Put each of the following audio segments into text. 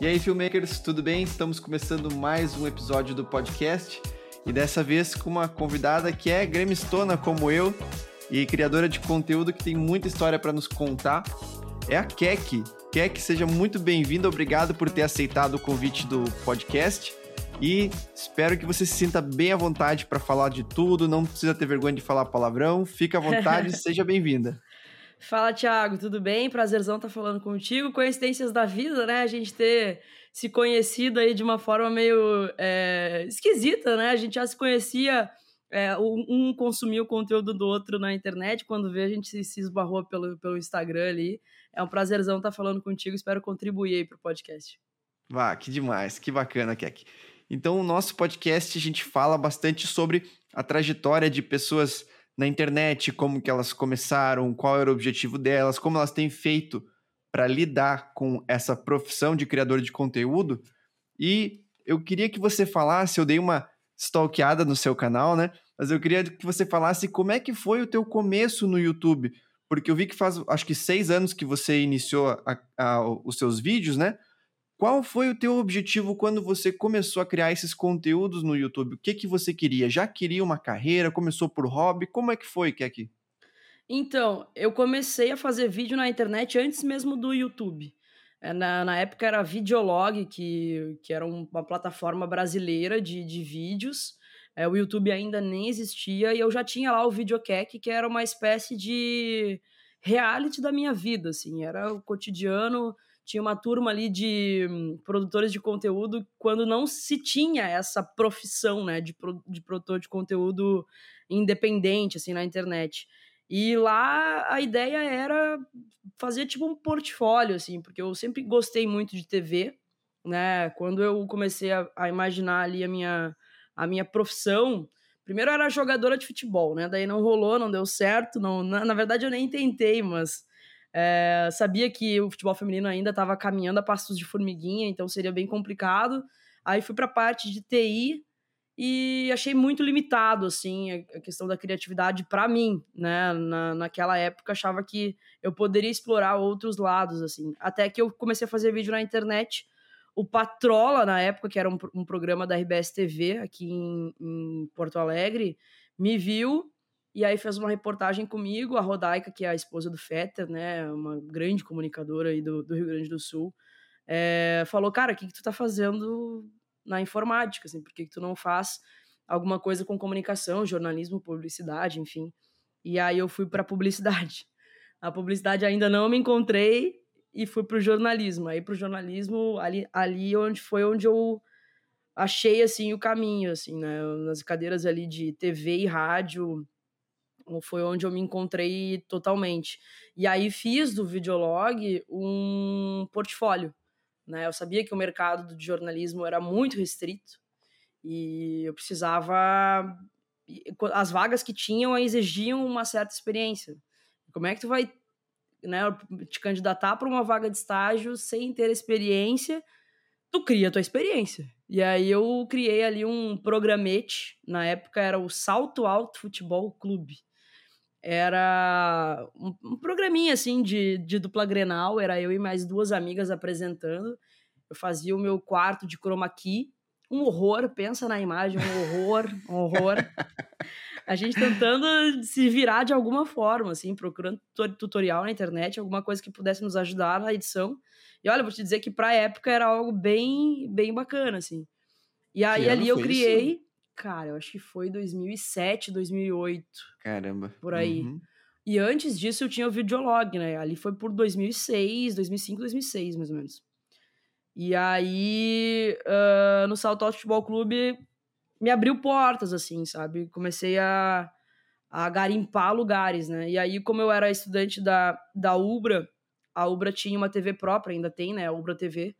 E aí, filmmakers, tudo bem? Estamos começando mais um episódio do podcast e dessa vez com uma convidada que é gremistona como eu e criadora de conteúdo que tem muita história para nos contar. É a Kek. Kek, seja muito bem-vinda, obrigado por ter aceitado o convite do podcast e espero que você se sinta bem à vontade para falar de tudo, não precisa ter vergonha de falar palavrão, fica à vontade, seja bem-vinda. Fala, Thiago, tudo bem? Prazerzão estar tá falando contigo. Coincidências da vida, né? A gente ter se conhecido aí de uma forma meio é, esquisita, né? A gente já se conhecia, é, um consumia o conteúdo do outro na internet, quando vê a gente se, esbarrou pelo, pelo Instagram ali. É um prazerzão estar tá falando contigo, espero contribuir aí para o podcast. Vá, que demais, que bacana, Kek. Então, o nosso podcast, a gente fala bastante sobre a trajetória de pessoas na internet, como que elas começaram, qual era o objetivo delas, como elas têm feito para lidar com essa profissão de criador de conteúdo. E eu queria que você falasse, eu dei uma stalkeada no seu canal, né? Mas eu queria que você falasse como é que foi o teu começo no YouTube, porque eu vi que faz acho que seis anos que você iniciou a, a, os seus vídeos, né? Qual foi o teu objetivo quando você começou a criar esses conteúdos no YouTube? O que que você queria? Já queria uma carreira? Começou por hobby? Como é que foi, Keki? Então, eu comecei a fazer vídeo na internet antes mesmo do YouTube. É, na, na época era Videolog, que, que era uma plataforma brasileira de, de vídeos. É, o YouTube ainda nem existia e eu já tinha lá o Videokek, que era uma espécie de reality da minha vida, assim. Era o cotidiano tinha uma turma ali de hum, produtores de conteúdo quando não se tinha essa profissão, né, de, pro, de produtor de conteúdo independente, assim, na internet. E lá a ideia era fazer tipo um portfólio, assim, porque eu sempre gostei muito de TV, né? Quando eu comecei a, a imaginar ali a minha, a minha profissão, primeiro era jogadora de futebol, né? Daí não rolou, não deu certo, não, na, na verdade eu nem tentei, mas é, sabia que o futebol feminino ainda estava caminhando a passos de formiguinha, então seria bem complicado. Aí fui para a parte de TI e achei muito limitado assim a questão da criatividade para mim, né? Na, naquela época achava que eu poderia explorar outros lados assim. Até que eu comecei a fazer vídeo na internet. O Patrola na época, que era um, um programa da RBS TV aqui em, em Porto Alegre, me viu e aí fez uma reportagem comigo, a Rodaica, que é a esposa do Fetter, né? Uma grande comunicadora aí do, do Rio Grande do Sul. É, falou, cara, o que, que tu tá fazendo na informática? Assim, por que, que tu não faz alguma coisa com comunicação, jornalismo, publicidade, enfim. E aí eu fui para publicidade. A publicidade ainda não me encontrei e fui para o jornalismo. Aí para o jornalismo ali, ali onde foi onde eu achei assim o caminho, assim, né? Nas cadeiras ali de TV e rádio foi onde eu me encontrei totalmente. E aí fiz do videolog um portfólio. Né? Eu sabia que o mercado do jornalismo era muito restrito e eu precisava. As vagas que tinham exigiam uma certa experiência. Como é que tu vai né, te candidatar para uma vaga de estágio sem ter experiência? Tu cria a tua experiência. E aí eu criei ali um programete, na época era o Salto Alto Futebol Clube era um, um, programinha assim de, de dupla grenal, era eu e mais duas amigas apresentando. Eu fazia o meu quarto de chroma key, um horror, pensa na imagem, um horror, um horror. A gente tentando se virar de alguma forma, assim, procurando tutorial na internet, alguma coisa que pudesse nos ajudar na edição. E olha, vou te dizer que pra época era algo bem, bem bacana, assim. E aí ali eu criei, isso? Cara, eu acho que foi 2007, 2008. Caramba. Por aí. Uhum. E antes disso eu tinha o Videolog, né? Ali foi por 2006, 2005, 2006, mais ou menos. E aí, uh, no Salto Alto Futebol Clube, me abriu portas, assim, sabe? Comecei a, a garimpar lugares, né? E aí, como eu era estudante da, da Ubra, a Ubra tinha uma TV própria, ainda tem, né? A Ubra TV.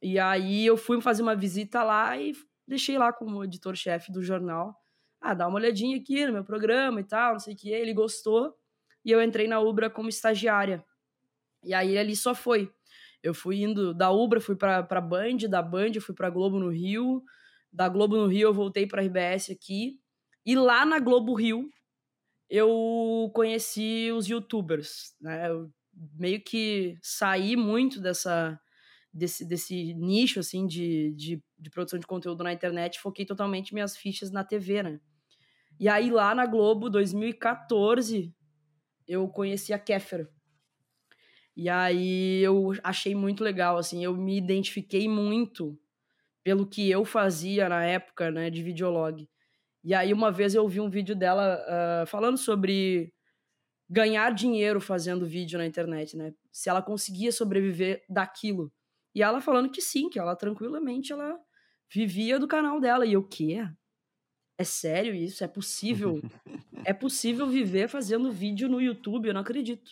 E aí eu fui fazer uma visita lá e deixei lá como editor-chefe do jornal. Ah, dá uma olhadinha aqui no meu programa e tal, não sei o que. Ele gostou e eu entrei na Ubra como estagiária. E aí ali só foi. Eu fui indo da Ubra, fui pra, pra Band, da Band eu fui pra Globo no Rio, da Globo no Rio eu voltei pra RBS aqui. E lá na Globo Rio eu conheci os youtubers, né? Eu meio que saí muito dessa desse, desse nicho, assim, de, de, de, produção de conteúdo na internet, foquei totalmente minhas fichas na TV, né? E aí, lá na Globo, 2014, eu conheci a Kéfera. E aí, eu achei muito legal, assim, eu me identifiquei muito pelo que eu fazia na época, né, de videolog. E aí, uma vez eu vi um vídeo dela uh, falando sobre ganhar dinheiro fazendo vídeo na internet, né? Se ela conseguia sobreviver daquilo. E ela falando que sim, que ela tranquilamente ela vivia do canal dela. E eu, quê? É sério isso? É possível? é possível viver fazendo vídeo no YouTube? Eu não acredito.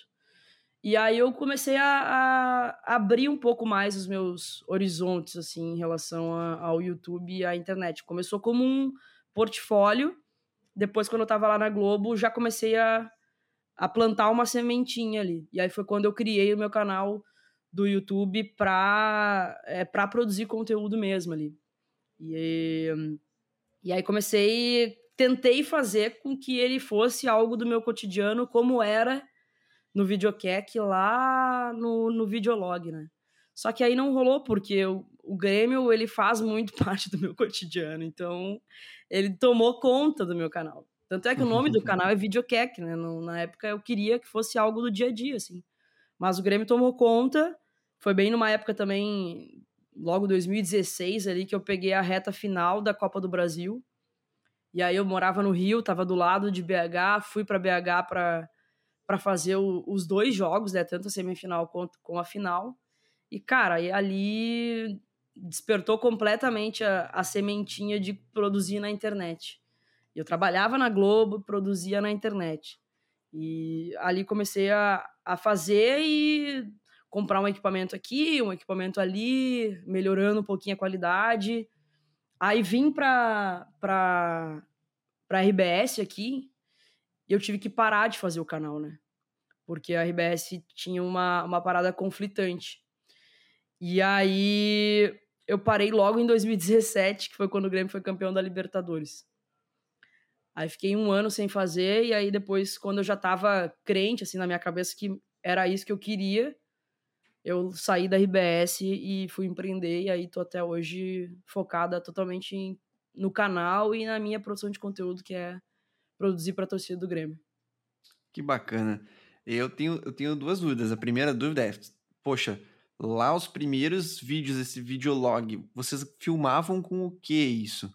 E aí eu comecei a, a abrir um pouco mais os meus horizontes, assim, em relação a, ao YouTube e à internet. Começou como um portfólio. Depois, quando eu tava lá na Globo, já comecei a, a plantar uma sementinha ali. E aí foi quando eu criei o meu canal do YouTube para é, pra produzir conteúdo mesmo ali. E, e aí comecei, tentei fazer com que ele fosse algo do meu cotidiano, como era no videocac lá no, no videolog, né? Só que aí não rolou, porque o, o Grêmio, ele faz muito parte do meu cotidiano, então ele tomou conta do meu canal. Tanto é que o nome do canal é Videocac, né? No, na época eu queria que fosse algo do dia a dia, assim. Mas o Grêmio tomou conta. Foi bem numa época também, logo 2016 ali, que eu peguei a reta final da Copa do Brasil. E aí eu morava no Rio, tava do lado de BH, fui para BH para fazer o, os dois jogos, né? Tanto a semifinal quanto com a final. E, cara, ali despertou completamente a, a sementinha de produzir na internet. Eu trabalhava na Globo, produzia na internet. E ali comecei a, a fazer e comprar um equipamento aqui, um equipamento ali, melhorando um pouquinho a qualidade. Aí vim para para RBS aqui, e eu tive que parar de fazer o canal, né? Porque a RBS tinha uma, uma parada conflitante. E aí eu parei logo em 2017, que foi quando o Grêmio foi campeão da Libertadores. Aí fiquei um ano sem fazer, e aí depois, quando eu já tava crente, assim, na minha cabeça que era isso que eu queria, eu saí da RBS e fui empreender, e aí tô até hoje focada totalmente em, no canal e na minha produção de conteúdo, que é produzir para a torcida do Grêmio. Que bacana. Eu tenho, eu tenho duas dúvidas. A primeira dúvida é, poxa, lá os primeiros vídeos, esse videolog, vocês filmavam com o que isso?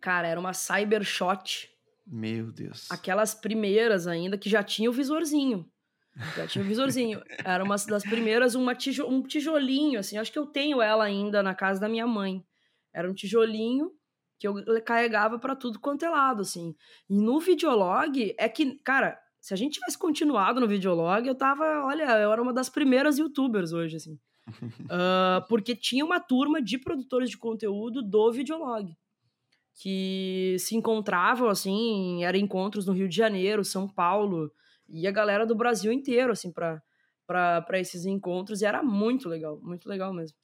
Cara, era uma Cybershot. Meu Deus. Aquelas primeiras ainda, que já tinha o visorzinho. Já tinha o visorzinho. Era uma das primeiras, uma tijo, um tijolinho, assim. Acho que eu tenho ela ainda na casa da minha mãe. Era um tijolinho que eu carregava para tudo quanto é lado, assim. E no videolog, é que, cara, se a gente tivesse continuado no videolog, eu tava, olha, eu era uma das primeiras youtubers hoje, assim. uh, porque tinha uma turma de produtores de conteúdo do videolog que se encontravam, assim, eram encontros no Rio de Janeiro, São Paulo, e a galera do Brasil inteiro, assim, para esses encontros, e era muito legal, muito legal mesmo.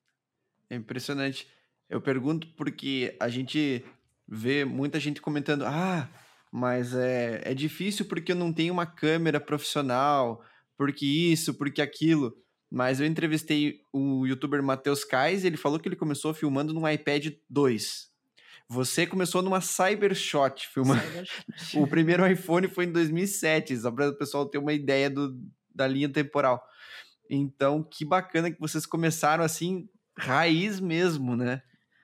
É impressionante. Eu pergunto porque a gente vê muita gente comentando, ah, mas é, é difícil porque eu não tenho uma câmera profissional, porque isso, porque aquilo. Mas eu entrevistei o youtuber Matheus Kais e ele falou que ele começou filmando num iPad 2. Você começou numa Cybershot. Cybershot. o primeiro iPhone foi em 2007, só para o pessoal ter uma ideia do, da linha temporal. Então, que bacana que vocês começaram assim, raiz mesmo, né?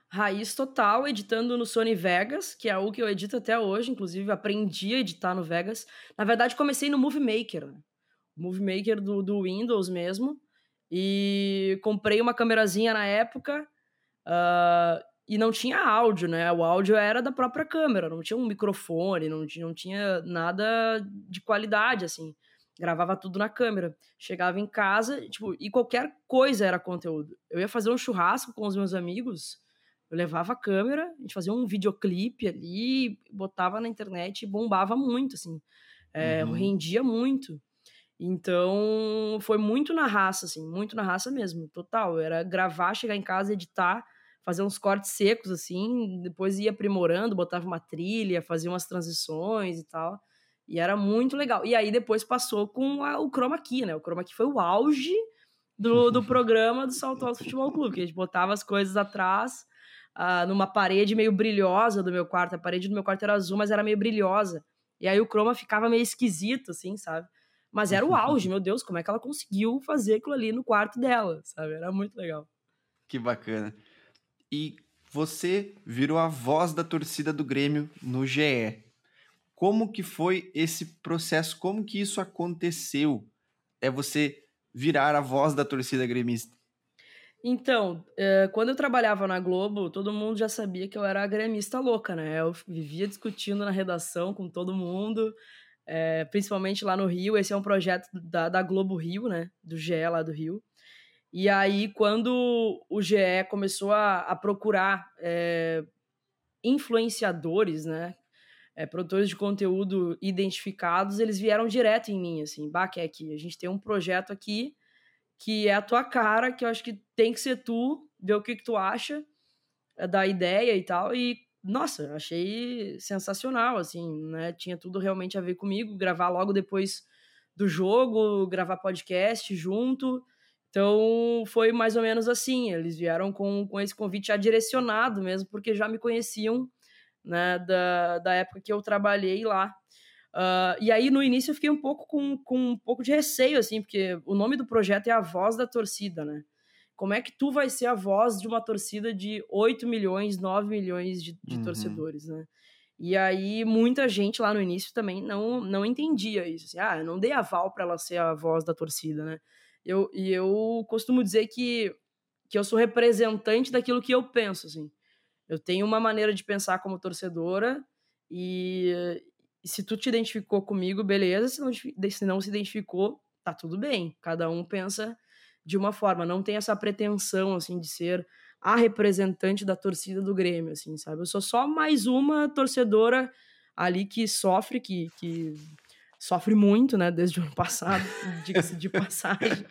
Raiz total, editando no Sony Vegas, que é o que eu edito até hoje, inclusive aprendi a editar no Vegas. Na verdade, comecei no Movie Maker, né? Movie Maker do, do Windows mesmo. E comprei uma câmerazinha na época. Uh, e não tinha áudio, né? O áudio era da própria câmera, não tinha um microfone, não tinha, não tinha nada de qualidade, assim. Gravava tudo na câmera. Chegava em casa, tipo, e qualquer coisa era conteúdo. Eu ia fazer um churrasco com os meus amigos, eu levava a câmera, a gente fazia um videoclipe ali, botava na internet e bombava muito, assim. É, uhum. Rendia muito. Então, foi muito na raça, assim, muito na raça mesmo, total. Era gravar, chegar em casa, editar fazer uns cortes secos, assim, depois ia aprimorando, botava uma trilha, fazia umas transições e tal. E era muito legal. E aí depois passou com a, o Chroma Key, né? O Chroma Key foi o auge do, do programa do Salto Alto Futebol Clube, que a gente botava as coisas atrás, uh, numa parede meio brilhosa do meu quarto. A parede do meu quarto era azul, mas era meio brilhosa. E aí o croma ficava meio esquisito, assim, sabe? Mas era o auge, meu Deus, como é que ela conseguiu fazer aquilo ali no quarto dela, sabe? Era muito legal. Que bacana. E você virou a voz da torcida do Grêmio no GE. Como que foi esse processo? Como que isso aconteceu? É você virar a voz da torcida gremista? Então, é, quando eu trabalhava na Globo, todo mundo já sabia que eu era a gremista louca, né? Eu vivia discutindo na redação com todo mundo, é, principalmente lá no Rio. Esse é um projeto da, da Globo Rio, né? Do GE lá do Rio. E aí, quando o GE começou a, a procurar é, influenciadores, né? É, produtores de conteúdo identificados, eles vieram direto em mim, assim, aqui, a gente tem um projeto aqui que é a tua cara, que eu acho que tem que ser tu, ver o que, que tu acha é, da ideia e tal, e nossa, achei sensacional, assim, né? Tinha tudo realmente a ver comigo, gravar logo depois do jogo, gravar podcast junto. Então foi mais ou menos assim. Eles vieram com, com esse convite já direcionado mesmo, porque já me conheciam né, da, da época que eu trabalhei lá. Uh, e aí no início eu fiquei um pouco com, com um pouco de receio, assim, porque o nome do projeto é a voz da torcida, né? Como é que tu vai ser a voz de uma torcida de 8 milhões, 9 milhões de, de uhum. torcedores, né? E aí muita gente lá no início também não, não entendia isso. Assim, ah, eu não dei aval para ela ser a voz da torcida, né? Eu, e eu costumo dizer que, que eu sou representante daquilo que eu penso, assim. Eu tenho uma maneira de pensar como torcedora e, e se tu te identificou comigo, beleza. Se não, se não se identificou, tá tudo bem. Cada um pensa de uma forma, não tem essa pretensão, assim, de ser a representante da torcida do Grêmio, assim, sabe? Eu sou só mais uma torcedora ali que sofre, que, que sofre muito, né, desde o ano passado, diga-se de passagem,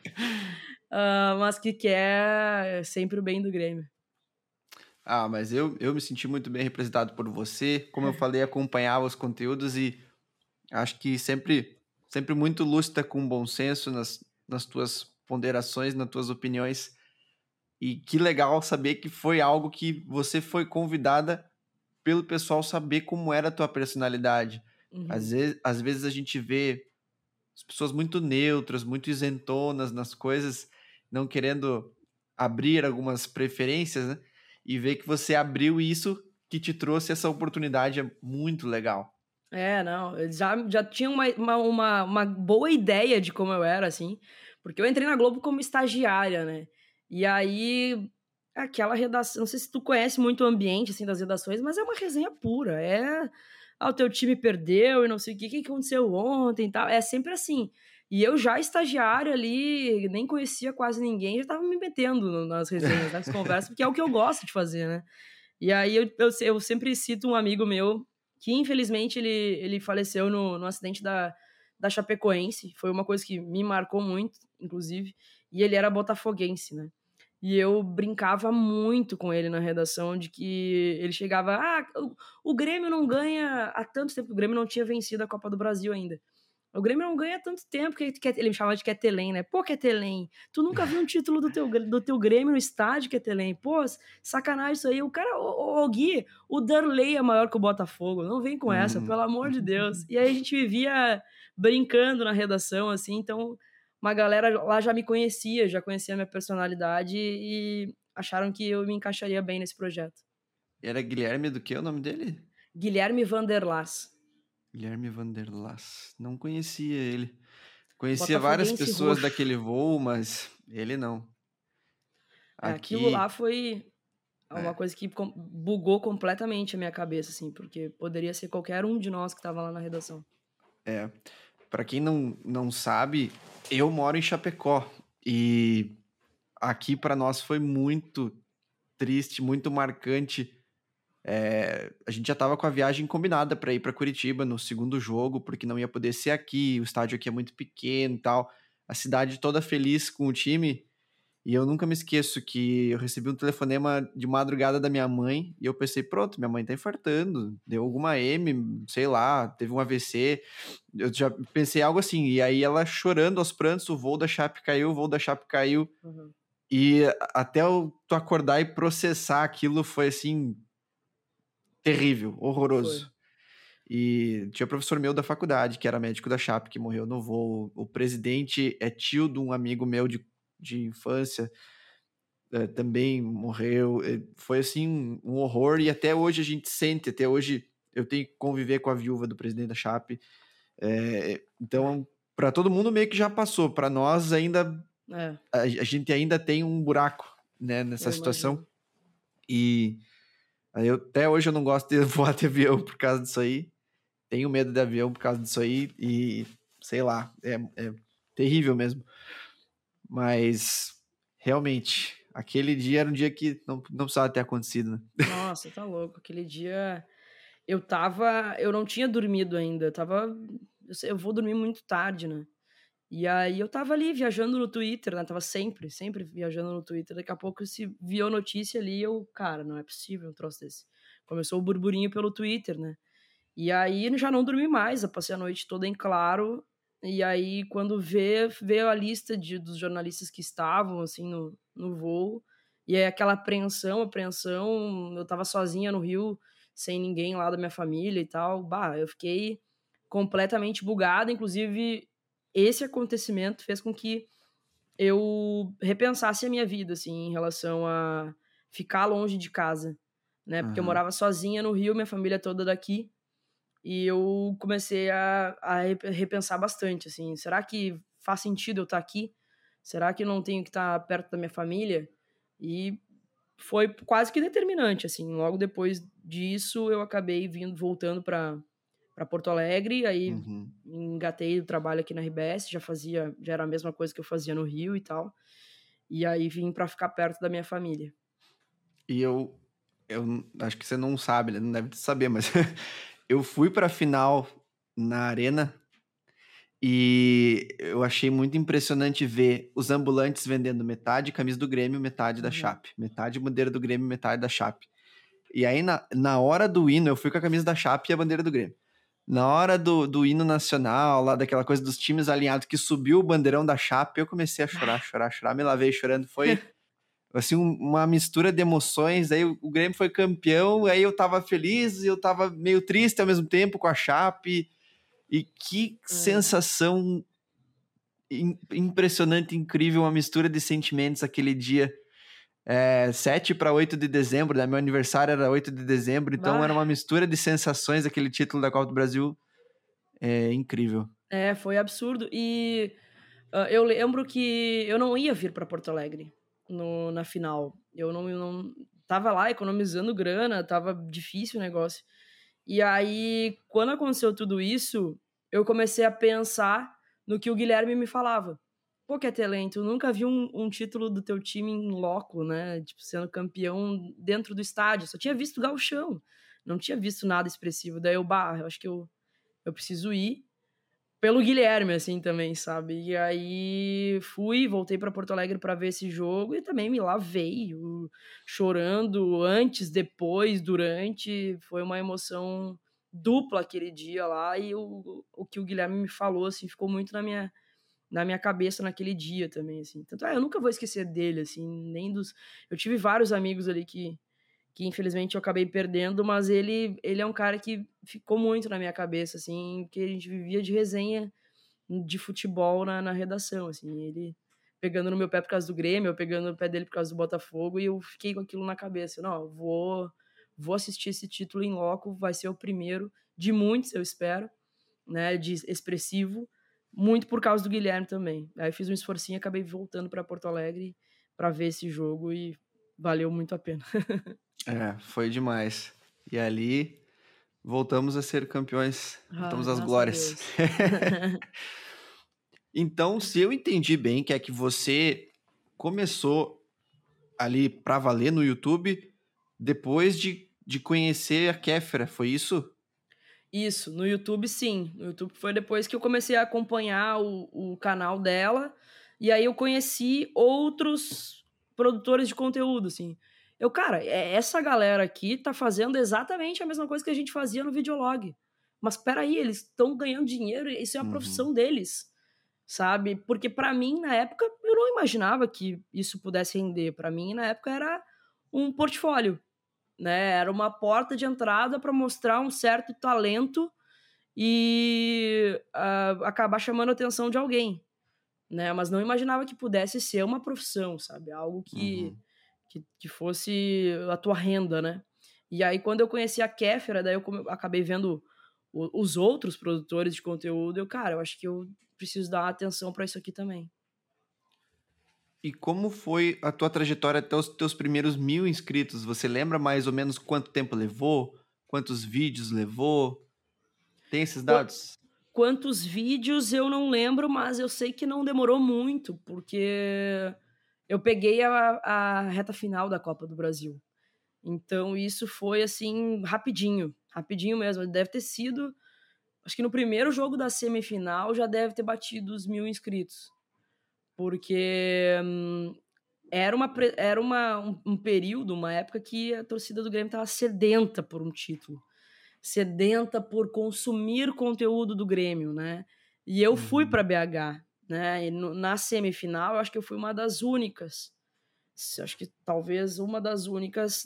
uh, mas que quer sempre o bem do Grêmio. Ah, mas eu, eu me senti muito bem representado por você, como eu falei, acompanhava os conteúdos e acho que sempre, sempre muito lúcida com bom senso nas, nas tuas ponderações, nas tuas opiniões. E que legal saber que foi algo que você foi convidada pelo pessoal saber como era a tua personalidade. Uhum. Às, vezes, às vezes a gente vê as pessoas muito neutras, muito isentonas nas coisas, não querendo abrir algumas preferências, né? E ver que você abriu isso que te trouxe essa oportunidade é muito legal. É, não, eu já, já tinha uma, uma, uma boa ideia de como eu era, assim. Porque eu entrei na Globo como estagiária, né? E aí, aquela redação. Não sei se tu conhece muito o ambiente assim, das redações, mas é uma resenha pura. É. Ah, o teu time perdeu e não sei o que, que aconteceu ontem e tal. É sempre assim. E eu já estagiário ali, nem conhecia quase ninguém, já tava me metendo nas resenhas, nas conversas, porque é o que eu gosto de fazer, né? E aí eu, eu, eu sempre cito um amigo meu que infelizmente ele, ele faleceu no, no acidente da, da Chapecoense. Foi uma coisa que me marcou muito, inclusive. E ele era botafoguense, né? E eu brincava muito com ele na redação de que ele chegava, ah, o, o Grêmio não ganha há tanto tempo, o Grêmio não tinha vencido a Copa do Brasil ainda. O Grêmio não ganha tanto tempo que ele me chamava de Ketelém, né? Pô, Ketelém, tu nunca viu um título do teu, do teu Grêmio no estádio, Ketelém? Pô, sacanagem isso aí. O cara, o, o Gui, o Darley é maior que o Botafogo. Não vem com essa, hum. pelo amor de Deus. E aí a gente vivia brincando na redação, assim, então uma galera lá já me conhecia, já conhecia a minha personalidade e acharam que eu me encaixaria bem nesse projeto. Era Guilherme do que o nome dele? Guilherme Vanderlas. Guilherme Vanderlas. Não conhecia ele. Conhecia várias pessoas roxo. daquele voo, mas ele não. É, Aqui... Aquilo lá foi uma é. coisa que bugou completamente a minha cabeça, assim, porque poderia ser qualquer um de nós que estava lá na redação. É. Para quem não, não sabe, eu moro em Chapecó e aqui para nós foi muito triste, muito marcante. É, a gente já estava com a viagem combinada para ir para Curitiba no segundo jogo, porque não ia poder ser aqui, o estádio aqui é muito pequeno e tal. A cidade toda feliz com o time. E eu nunca me esqueço que eu recebi um telefonema de madrugada da minha mãe e eu pensei, pronto, minha mãe tá infartando, deu alguma M, sei lá, teve um AVC. Eu já pensei algo assim. E aí ela chorando aos prantos, o voo da Chape caiu, o voo da Chape caiu. Uhum. E até eu tu acordar e processar aquilo foi assim terrível, horroroso. Foi. E tinha professor meu da faculdade, que era médico da Chape, que morreu no voo. O presidente é tio de um amigo meu de de infância é, também morreu. Eh, foi assim um horror e até hoje a gente sente, até hoje eu tenho que conviver com a viúva do presidente da Chape. É, então, para todo mundo meio que já passou, para nós ainda é. a, a, gente ainda tem um buraco, né, nessa eu situação. Imagino. E aí eu, até hoje eu não gosto de voar de avião por causa disso aí. Tenho medo de avião por causa disso aí e sei lá, é, é terrível mesmo. Mas realmente, aquele dia era um dia que não, não precisava ter acontecido, né? Nossa, tá louco. Aquele dia eu tava. Eu não tinha dormido ainda. Eu tava. Eu vou dormir muito tarde, né? E aí eu tava ali viajando no Twitter, né? Tava sempre, sempre viajando no Twitter. Daqui a pouco se viu notícia ali, eu, cara, não é possível um troço desse. Começou o burburinho pelo Twitter, né? E aí já não dormi mais, eu passei a noite toda em claro, e aí, quando vê, vê a lista de, dos jornalistas que estavam, assim, no, no voo, e aí aquela apreensão, apreensão, eu tava sozinha no Rio, sem ninguém lá da minha família e tal, bah, eu fiquei completamente bugada, inclusive esse acontecimento fez com que eu repensasse a minha vida, assim, em relação a ficar longe de casa, né, porque uhum. eu morava sozinha no Rio, minha família toda daqui, e eu comecei a, a repensar bastante, assim, será que faz sentido eu estar aqui? Será que não tenho que estar perto da minha família? E foi quase que determinante, assim. Logo depois disso, eu acabei vindo, voltando para para Porto Alegre, aí uhum. engatei o trabalho aqui na RBS, já fazia, já era a mesma coisa que eu fazia no Rio e tal. E aí vim para ficar perto da minha família. E eu eu acho que você não sabe, né? não deve saber, mas eu fui para a final na arena e eu achei muito impressionante ver os ambulantes vendendo metade camisa do Grêmio, metade da uhum. Chape, metade bandeira do Grêmio, metade da Chape. E aí na, na hora do hino eu fui com a camisa da Chape e a bandeira do Grêmio. Na hora do, do hino nacional, lá daquela coisa dos times alinhados que subiu o bandeirão da Chape, eu comecei a chorar, chorar, chorar, me lavei chorando. Foi assim, uma mistura de emoções. Aí o, Grêmio foi campeão, aí eu tava feliz e eu tava meio triste ao mesmo tempo com a Chape. E que hum. sensação impressionante, incrível, uma mistura de sentimentos aquele dia. É, 7 para 8 de dezembro, né? meu aniversário era 8 de dezembro, então era uma mistura de sensações aquele título da Copa do Brasil. É incrível. É, foi absurdo. E uh, eu lembro que eu não ia vir para Porto Alegre no, na final. Eu não, não tava lá economizando grana, tava difícil o negócio. E aí, quando aconteceu tudo isso, eu comecei a pensar no que o Guilherme me falava. Pô, que é talento, nunca vi um, um, título do teu time em loco, né? Tipo, sendo campeão dentro do estádio. Só tinha visto galchão. Não tinha visto nada expressivo. Daí eu, bah, eu acho que eu, eu preciso ir pelo Guilherme, assim, também, sabe? E aí fui, voltei para Porto Alegre para ver esse jogo e também me lavei, chorando antes, depois, durante. Foi uma emoção dupla aquele dia lá e o, o que o Guilherme me falou, assim, ficou muito na minha na minha cabeça naquele dia também, assim. Tanto é, eu nunca vou esquecer dele, assim, nem dos... Eu tive vários amigos ali que que infelizmente eu acabei perdendo, mas ele, ele é um cara que ficou muito na minha cabeça, assim, que a gente vivia de resenha de futebol na, na redação, assim, ele pegando no meu pé por causa do Grêmio, eu pegando no pé dele por causa do Botafogo, e eu fiquei com aquilo na cabeça, não, vou, vou assistir esse título em loco, vai ser o primeiro de muitos, eu espero, né, de expressivo, muito por causa do Guilherme também. Aí fiz um esforcinho, acabei voltando para Porto Alegre para ver esse jogo e valeu muito a pena. É, foi demais. E ali voltamos a ser campeões, ah, voltamos às glórias. então, se eu entendi bem, que é que você começou ali para valer no YouTube depois de, de conhecer a Kéfera, foi isso? Isso, no YouTube sim. No YouTube foi depois que eu comecei a acompanhar o, o canal dela E aí eu conheci outros produtores de conteúdo, assim. Eu, cara, é, essa galera aqui tá fazendo exatamente a mesma coisa que a gente fazia no videolog. Mas peraí, eles estão ganhando dinheiro, isso é a uhum. profissão deles, sabe? Porque para mim, na época, eu não imaginava que isso pudesse render. Para mim, na época, era um portfólio, né? Era uma porta de entrada para mostrar um certo talento e uh, acabar chamando a atenção de alguém, né? Mas não imaginava que pudesse ser uma profissão, sabe? Algo que, uhum. que, que, fosse a tua renda, né? E aí, quando eu conheci a Kéfera, daí eu acabei vendo o, os outros produtores de conteúdo, eu, cara, eu acho que eu preciso dar atenção para isso aqui também. E como foi a tua trajetória até os teus primeiros mil inscritos? Você lembra mais ou menos quanto tempo levou? Quantos vídeos levou? Tem esses dados? Quantos vídeos eu não lembro, mas eu sei que não demorou muito, porque eu peguei a, a reta final da Copa do Brasil. Então isso foi assim, rapidinho, rapidinho mesmo. Deve ter sido. Acho que no primeiro jogo da semifinal já deve ter batido os mil inscritos. Porque hum, era, uma, era uma, um, um, período, uma época que a torcida do Grêmio estava sedenta por um título sedenta por consumir conteúdo do Grêmio, né? E eu fui uhum. para BH, né? E no, na semifinal, eu acho que eu fui uma das únicas, acho que talvez uma das únicas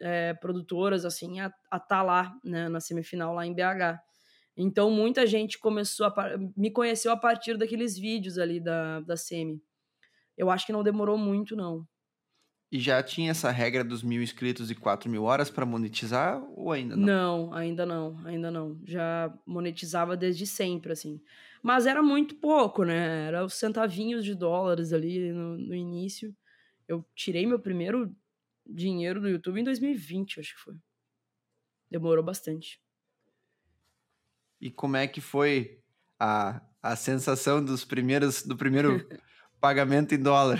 é, produtoras assim a estar tá lá, né? Na semifinal lá em BH. Então muita gente começou a me conheceu a partir daqueles vídeos ali da, da semi. Eu acho que não demorou muito não. E já tinha essa regra dos mil inscritos e quatro mil horas para monetizar ou ainda não? Não, ainda não, ainda não. Já monetizava desde sempre, assim. Mas era muito pouco, né? Era os centavinhos de dólares ali no, no início. Eu tirei meu primeiro dinheiro do YouTube em 2020, acho que foi. Demorou bastante. E como é que foi a, a sensação dos primeiros do primeiro pagamento em dólar.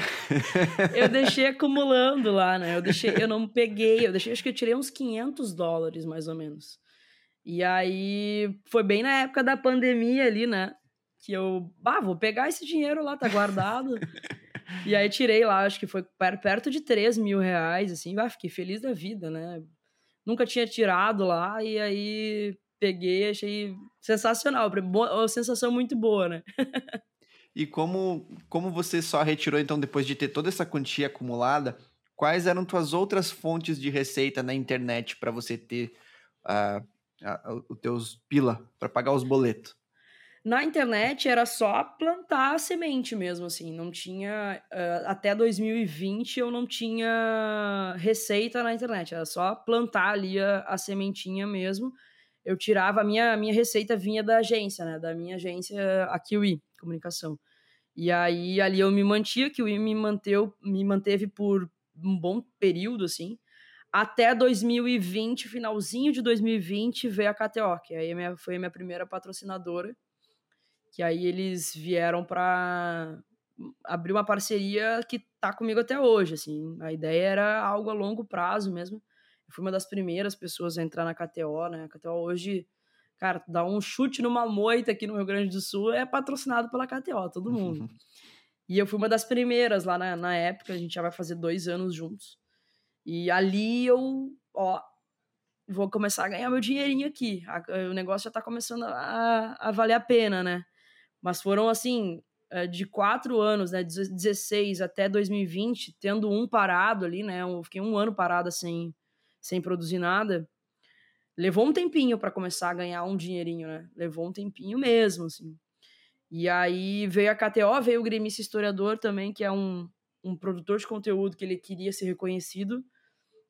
eu deixei acumulando lá, né? Eu deixei, eu não peguei, eu deixei, acho que eu tirei uns 500 dólares mais ou menos. E aí foi bem na época da pandemia ali, né? Que eu, ah, vou pegar esse dinheiro lá, tá guardado. e aí tirei lá, acho que foi perto de 3 mil reais, assim, ah, fiquei feliz da vida, né? Nunca tinha tirado lá, e aí peguei, achei sensacional, uma sensação muito boa, né? E como, como você só retirou, então, depois de ter toda essa quantia acumulada, quais eram tuas outras fontes de receita na internet para você ter uh, uh, os teus pila para pagar os boletos? Na internet era só plantar a semente mesmo, assim, não tinha. Uh, até 2020 eu não tinha receita na internet, era só plantar ali a, a sementinha mesmo. Eu tirava, a minha, minha receita vinha da agência, né? Da minha agência, a Kiwi Comunicação. E aí ali eu me mantia, que o me manteu, me manteve por um bom período, assim, até 2020, finalzinho de 2020, veio a KTO, que aí minha, foi a minha primeira patrocinadora, que aí eles vieram para abrir uma parceria que tá comigo até hoje, assim, a ideia era algo a longo prazo mesmo, eu fui uma das primeiras pessoas a entrar na KTO, né, a KTO hoje Cara, dar um chute numa moita aqui no Rio Grande do Sul é patrocinado pela KTO, todo mundo. e eu fui uma das primeiras lá na, na época, a gente já vai fazer dois anos juntos. E ali eu, ó, vou começar a ganhar meu dinheirinho aqui. A, o negócio já tá começando a, a valer a pena, né? Mas foram assim, é, de quatro anos, né, 16 até 2020, tendo um parado ali, né, eu fiquei um ano parado sem, sem produzir nada, levou um tempinho para começar a ganhar um dinheirinho, né? Levou um tempinho mesmo, assim. E aí veio a KTO, veio o gremista historiador também, que é um, um produtor de conteúdo que ele queria ser reconhecido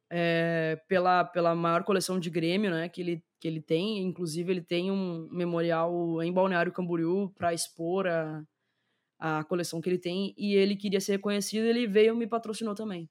é, pela, pela maior coleção de Grêmio, né? Que ele, que ele tem. Inclusive, ele tem um memorial em Balneário Camboriú para expor a, a coleção que ele tem. E ele queria ser reconhecido, ele veio e me patrocinou também.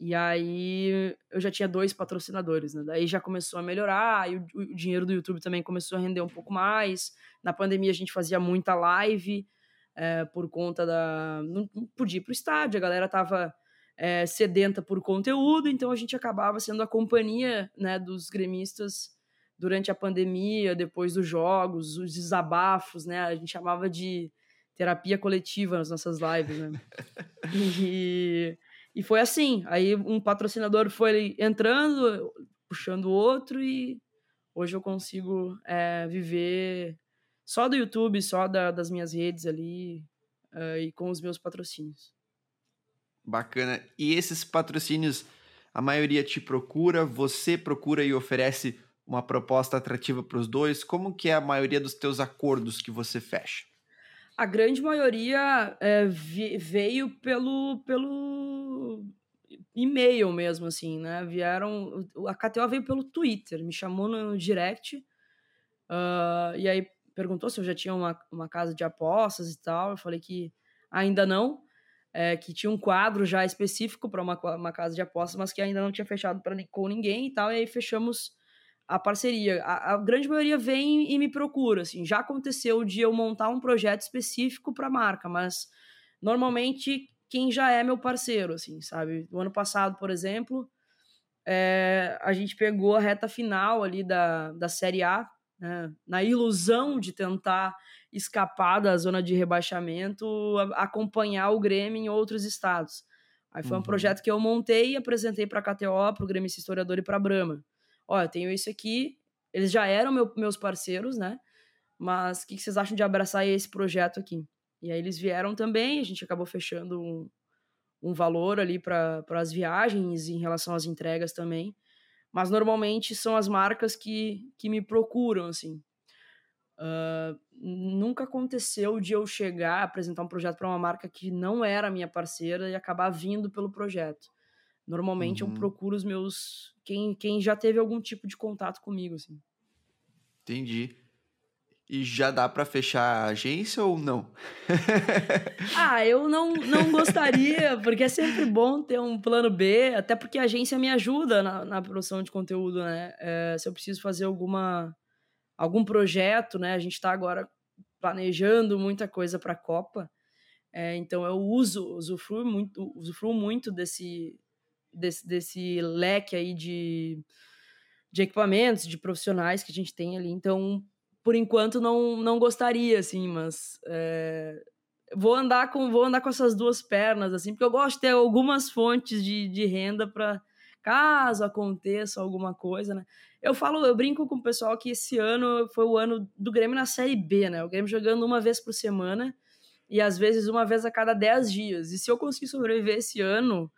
E aí eu já tinha dois patrocinadores, né? Daí já começou a melhorar, e o, o, dinheiro do YouTube também começou a render um pouco mais. Na pandemia a gente fazia muita live é, por conta da. Não, não podia ir pro estádio, a galera tava é, sedenta por conteúdo, então a gente acabava sendo a companhia né, dos gremistas durante a pandemia, depois dos jogos, os desabafos, né? A gente chamava de terapia coletiva nas nossas lives, né? e, e foi assim. Aí um patrocinador foi entrando, puxando o outro, e hoje eu consigo é, viver só do YouTube, só da, das minhas redes ali uh, e com os meus patrocínios. Bacana. E esses patrocínios, a maioria te procura, você procura e oferece uma proposta atrativa para os dois? Como que é a maioria dos teus acordos que você fecha? A grande maioria é, veio pelo, pelo e-mail mesmo, assim, né? Vieram. A KTO veio pelo Twitter, me chamou no direct. Uh, e aí perguntou se eu já tinha uma, uma casa de apostas e tal. Eu falei que ainda não. É, que tinha um quadro já específico para uma, uma casa de apostas, mas que ainda não tinha fechado com ninguém e tal. E aí fechamos a parceria. A, a, grande maioria vem e me procura, assim. Já aconteceu de eu montar um projeto específico para a marca, mas normalmente quem já é meu parceiro, assim, sabe? O ano passado, por exemplo, é, a gente pegou a reta final ali da, da Série A, né? na ilusão de tentar escapar da zona de rebaixamento, a, acompanhar o Grêmio em outros estados. Aí foi uhum. um projeto que eu montei e apresentei para a KTO, para o Grêmio Historiador e para a Brahma ó, eu tenho isso aqui, eles já eram meu, meus parceiros, né? Mas o que, que, vocês acham de abraçar esse projeto aqui? E aí eles vieram também, a gente acabou fechando um, um valor ali para as viagens em relação às entregas também. Mas normalmente são as marcas que, que me procuram, assim. Uh, nunca aconteceu de eu chegar, apresentar um projeto para uma marca que não era minha parceira e acabar vindo pelo projeto. Normalmente uhum. eu procuro os meus. Quem, quem já teve algum tipo de contato comigo, assim. Entendi. E já dá para fechar a agência ou não? ah, eu não, não gostaria, porque é sempre bom ter um plano B, até porque a agência me ajuda na, na produção de conteúdo, né? É, se eu preciso fazer alguma, algum projeto, né? A gente está agora planejando muita coisa para a Copa, é, então eu uso, usufruo muito, usufruo muito desse, desse, desse leque aí de, de equipamentos, de profissionais que a gente tem ali. Então, por enquanto, não, não gostaria, assim, mas é, vou andar com vou andar com essas duas pernas, assim, porque eu gosto de ter algumas fontes de, de renda para caso aconteça alguma coisa, né? Eu falo, eu brinco com o pessoal que esse ano foi o ano do Grêmio na Série B, né? O Grêmio jogando uma vez por semana e às vezes uma vez a cada 10 dias. E se eu conseguir sobreviver esse ano,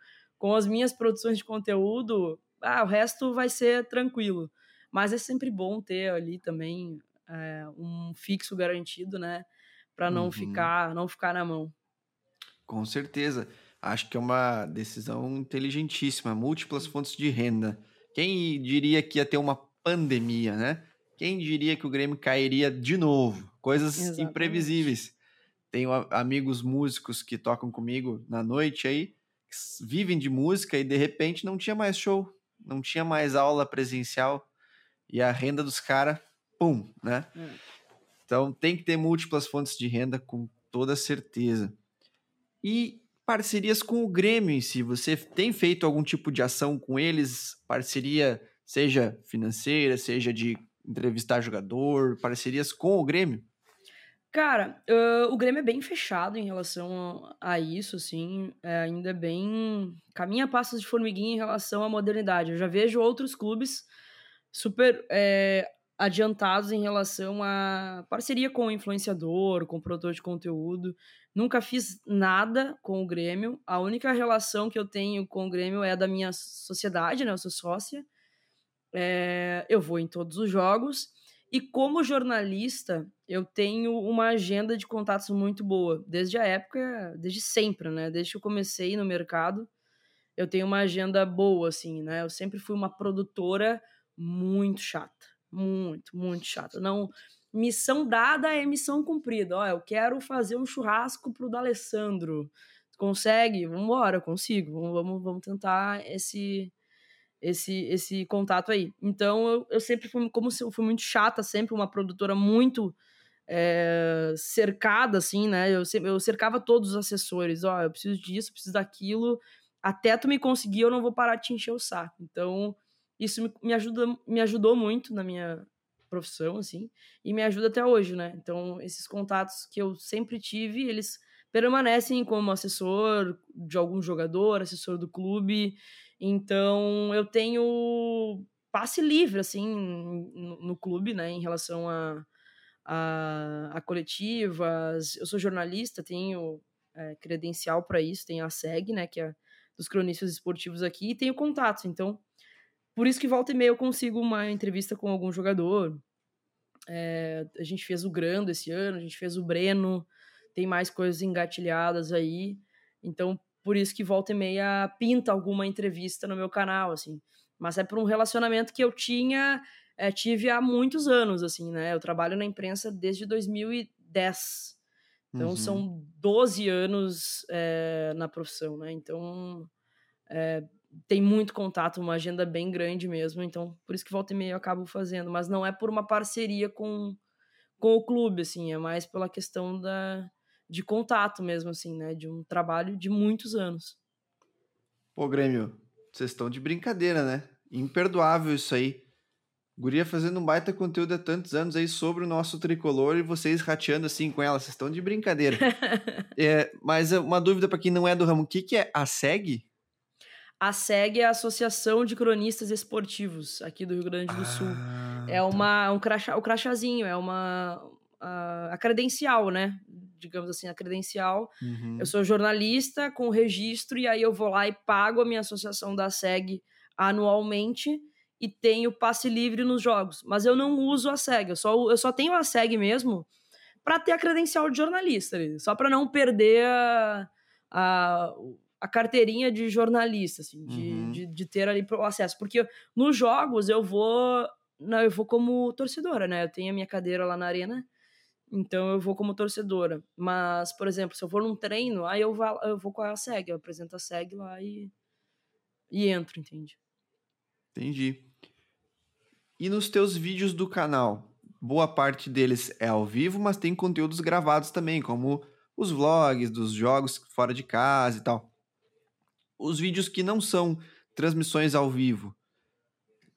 com as minhas produções de conteúdo, ah, o resto vai ser tranquilo. Mas é sempre bom ter ali também é, um fixo garantido, né? Para não uhum. ficar, não ficar na mão. Com certeza. Acho que é uma decisão inteligentíssima. Múltiplas fontes de renda. Quem diria que ia ter uma pandemia, né? Quem diria que o Grêmio cairia de novo? Coisas Exatamente. imprevisíveis. Tenho amigos músicos que tocam comigo na noite aí vivem de música e de repente não tinha mais show, não tinha mais aula presencial e a renda dos caras, pum, né? É. Então tem que ter múltiplas fontes de renda com toda certeza. E parcerias com o Grêmio em si, você tem feito algum tipo de ação com eles? Parceria, seja financeira, seja de entrevistar jogador, parcerias com o Grêmio? Cara, uh, o Grêmio é bem fechado em relação a, isso, assim, é ainda é bem caminha passos de formiguinha em relação à modernidade. Eu já vejo outros clubes super é, adiantados em relação a parceria com o influenciador, com o produtor de conteúdo. Nunca fiz nada com o Grêmio. A única relação que eu tenho com o Grêmio é da minha sociedade, né? Eu sou sócia. É, eu vou em todos os jogos. E como jornalista, eu tenho uma agenda de contatos muito boa, desde a época, desde sempre, né? Desde que eu comecei no mercado, eu tenho uma agenda boa, assim, né? Eu sempre fui uma produtora muito chata, muito, muito chata. Não, missão dada é missão cumprida. Ó, eu quero fazer um churrasco pro D'Alessandro. Consegue? Vamos embora, consigo. Vamos, vamos tentar esse esse, esse contato aí. Então eu, eu sempre fui, como eu fui muito chata, sempre uma produtora muito é, cercada, assim, né? Eu, eu cercava todos os assessores, ó, oh, eu preciso disso, preciso daquilo, até tu me conseguir, eu não vou parar de te encher o saco. Então, isso me, me, ajuda, me ajudou muito na minha profissão, assim, e me ajuda até hoje, né? Então, esses contatos que eu sempre tive, eles permanecem como assessor de algum jogador, assessor do clube. Então, eu tenho passe livre, assim, no, no clube, né, em relação a, a, a, coletivas. Eu sou jornalista, tenho é, credencial para isso, tenho a SEG, né, que é dos cronistas esportivos aqui, e tenho contatos. Então, por isso que volta e meia eu consigo uma entrevista com algum jogador. É, a gente fez o Grando esse ano, a gente fez o Breno, tem mais coisas engatilhadas aí. Então, por isso que volta e meia pinta alguma entrevista no meu canal, assim. Mas é por um relacionamento que eu tinha, é, tive há muitos anos, assim, né? Eu trabalho na imprensa desde 2010. Então, uhum. são 12 anos é, na profissão, né? Então, é, tem muito contato, uma agenda bem grande mesmo. Então, por isso que volta e meia eu acabo fazendo. Mas não é por uma parceria com, com o clube, assim. É mais pela questão da, de contato mesmo, assim, né? De um trabalho de muitos anos. Pô, Grêmio, vocês estão de brincadeira, né? Imperdoável isso aí. Guria fazendo um baita conteúdo há tantos anos aí sobre o nosso tricolor e vocês rateando assim com ela. Vocês estão de brincadeira. é, mas uma dúvida para quem não é do ramo: o que, que é a SEG? A SEG é a Associação de Cronistas Esportivos aqui do Rio Grande do Sul. Ah, é tá. uma, um crachá, o crachazinho, é uma. A, a credencial, né? Digamos assim, a credencial. Uhum. Eu sou jornalista com registro e aí eu vou lá e pago a minha associação da SEG anualmente e tenho passe livre nos jogos. Mas eu não uso a SEG, eu só, eu só tenho a SEG mesmo para ter a credencial de jornalista, só para não perder a, a, a, carteirinha de jornalista, assim, de, uhum. de, de, ter ali o acesso. Porque nos jogos eu vou. Não, eu vou como torcedora, né? Eu tenho a minha cadeira lá na arena então eu vou como torcedora. Mas, por exemplo, se eu for num treino, aí eu vou, eu vou com a SEG, eu apresento a SEG lá e, e entro, entende? Entendi. E nos teus vídeos do canal, boa parte deles é ao vivo, mas tem conteúdos gravados também, como os vlogs dos jogos fora de casa e tal. Os vídeos que não são transmissões ao vivo,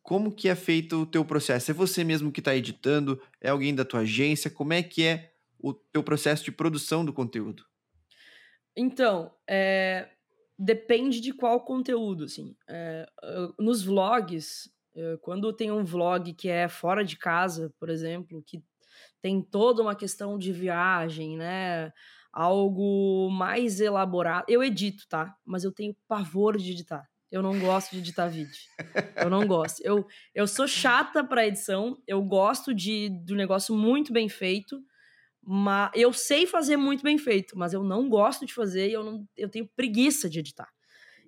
como que é feito o teu processo? É você mesmo que está editando? É alguém da tua agência? Como é que é o teu processo de produção do conteúdo? Então, é, depende de qual conteúdo, assim. É, nos vlogs, é, quando tem um vlog que é fora de casa, por exemplo, que tem toda uma questão de viagem, né? Algo mais elaborado. Eu edito, tá? Mas eu tenho pavor de editar. Eu não gosto de editar vídeo. Eu não gosto. Eu, eu sou chata para edição. Eu gosto de do negócio muito bem feito. Mas eu sei fazer muito bem feito, mas eu não gosto de fazer e eu, não, eu tenho preguiça de editar.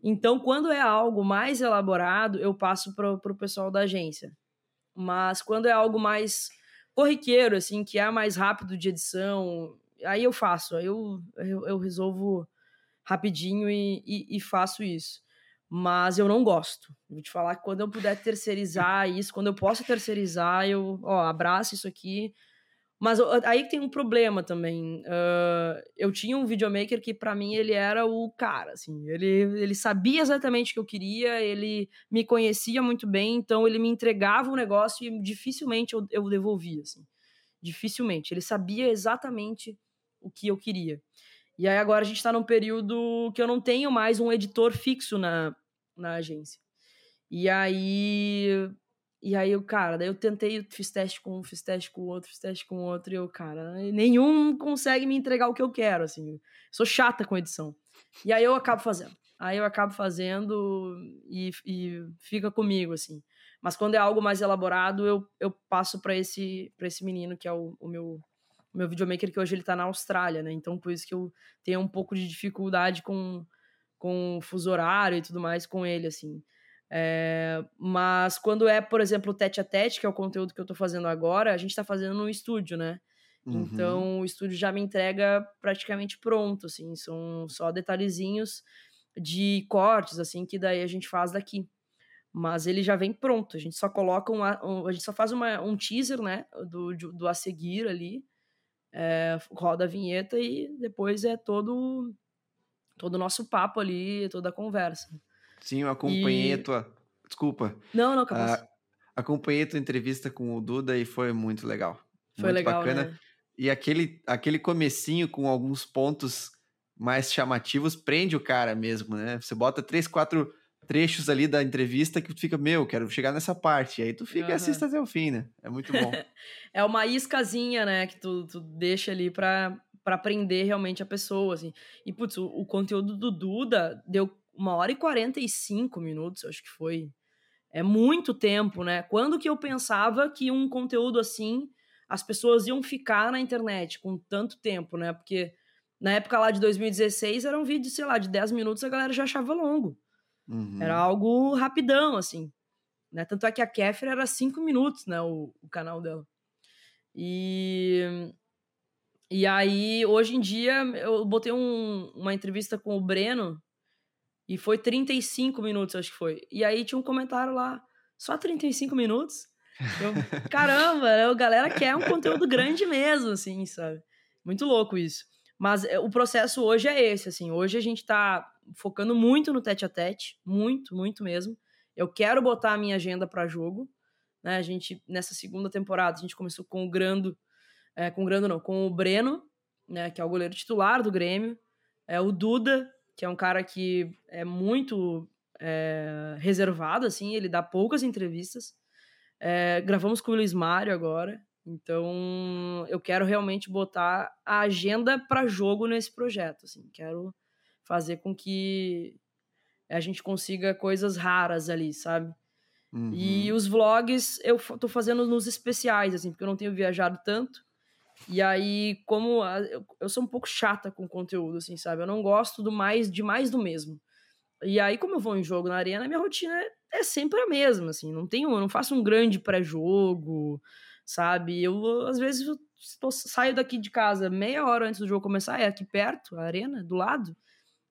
Então, quando é algo mais elaborado, eu passo para o pessoal da agência. Mas quando é algo mais corriqueiro, assim, que é mais rápido de edição, aí eu faço. Aí eu, eu, eu resolvo rapidinho e, e, e faço isso mas eu não gosto. Vou te falar que quando eu puder terceirizar isso, quando eu posso terceirizar, eu, ó, abraço isso aqui. Mas aí tem um problema também. Uh, eu tinha um videomaker que, para mim, ele era o cara, assim. Ele, ele sabia exatamente o que eu queria, ele me conhecia muito bem, então ele me entregava o um negócio e dificilmente eu, eu devolvia, assim. Dificilmente. Ele sabia exatamente o que eu queria. E aí agora a gente está num período que eu não tenho mais um editor fixo na, na agência. E aí. E aí, eu, cara, daí eu tentei, fiz teste com um, fiz teste com outro, fiz teste com outro, e eu, cara, nenhum consegue me entregar o que eu quero, assim. Sou chata com edição. E aí eu acabo fazendo. Aí eu acabo fazendo e, e fica comigo, assim. Mas quando é algo mais elaborado, eu, eu passo para esse, pra esse menino, que é o, o meu meu videomaker que hoje ele tá na Austrália, né? Então por isso que eu tenho um pouco de dificuldade com, com o fuso horário e tudo mais com ele, assim. É, mas quando é, por exemplo, tete a tete, que é o conteúdo que eu tô fazendo agora, a gente tá fazendo no estúdio, né? Uhum. Então o estúdio já me entrega praticamente pronto, assim, são só detalhezinhos de cortes, assim, que daí a gente faz daqui. Mas ele já vem pronto, a gente só coloca um, um a gente só faz uma, um teaser, né, do, do a seguir ali, é, roda a vinheta e depois é todo todo o nosso papo ali, toda a conversa. Sim, eu acompanhei e... a tua. Desculpa. Não, não, capaz. Ah, acompanhei tua entrevista com o Duda e foi muito legal. Foi muito legal, bacana. né? E aquele, aquele comecinho com alguns pontos mais chamativos prende o cara mesmo, né? Você bota três, quatro trechos ali da entrevista que tu fica, meu, quero chegar nessa parte. E aí tu fica e Aham. assista até o fim, né? É muito bom. É uma iscazinha, né, que tu, tu deixa ali pra, pra aprender realmente a pessoa, assim. E, putz, o, o conteúdo do Duda deu uma hora e 45 minutos, acho que foi. É muito tempo, né? Quando que eu pensava que um conteúdo assim, as pessoas iam ficar na internet com tanto tempo, né? Porque na época lá de 2016 era um vídeo, sei lá, de 10 minutos a galera já achava longo. Uhum. Era algo rapidão, assim. Né? Tanto é que a Kéfera era cinco minutos, né? O, o canal dela. E, e aí, hoje em dia, eu botei um- uma entrevista com o Breno e foi 35 minutos, acho que foi. E aí tinha um comentário lá, só 35 minutos? Eu, caramba, né, a galera quer um conteúdo grande mesmo, assim, sabe? Muito louco isso. Mas é, o processo hoje é esse, assim. Hoje a gente tá focando muito no tete a tete, muito, muito mesmo. Eu quero botar a minha agenda para jogo, né? A gente nessa segunda temporada a gente começou com o Grando, é, com o Grando não, com o Breno, né? Que é o goleiro titular do Grêmio, é o Duda, que é um cara que é muito é, reservado, assim. Ele dá poucas entrevistas. É, gravamos com o Luiz Mário agora. Então, eu quero realmente botar a agenda para jogo nesse projeto. Assim. Quero fazer com que a gente consiga coisas raras ali, sabe? Uhum. E os vlogs eu tô fazendo nos especiais, assim, porque eu não tenho viajado tanto. E aí, como a- eu, eu sou um pouco chata com conteúdo, assim, sabe? Eu não gosto do mais de mais do mesmo. E aí, como eu vou em jogo na arena, minha rotina é, é sempre a mesma, assim. Não tenho, eu não faço um grande pré-jogo, sabe? Eu, às vezes, eu tô- saio daqui de casa meia hora antes do jogo começar, é aqui perto, a arena, do lado.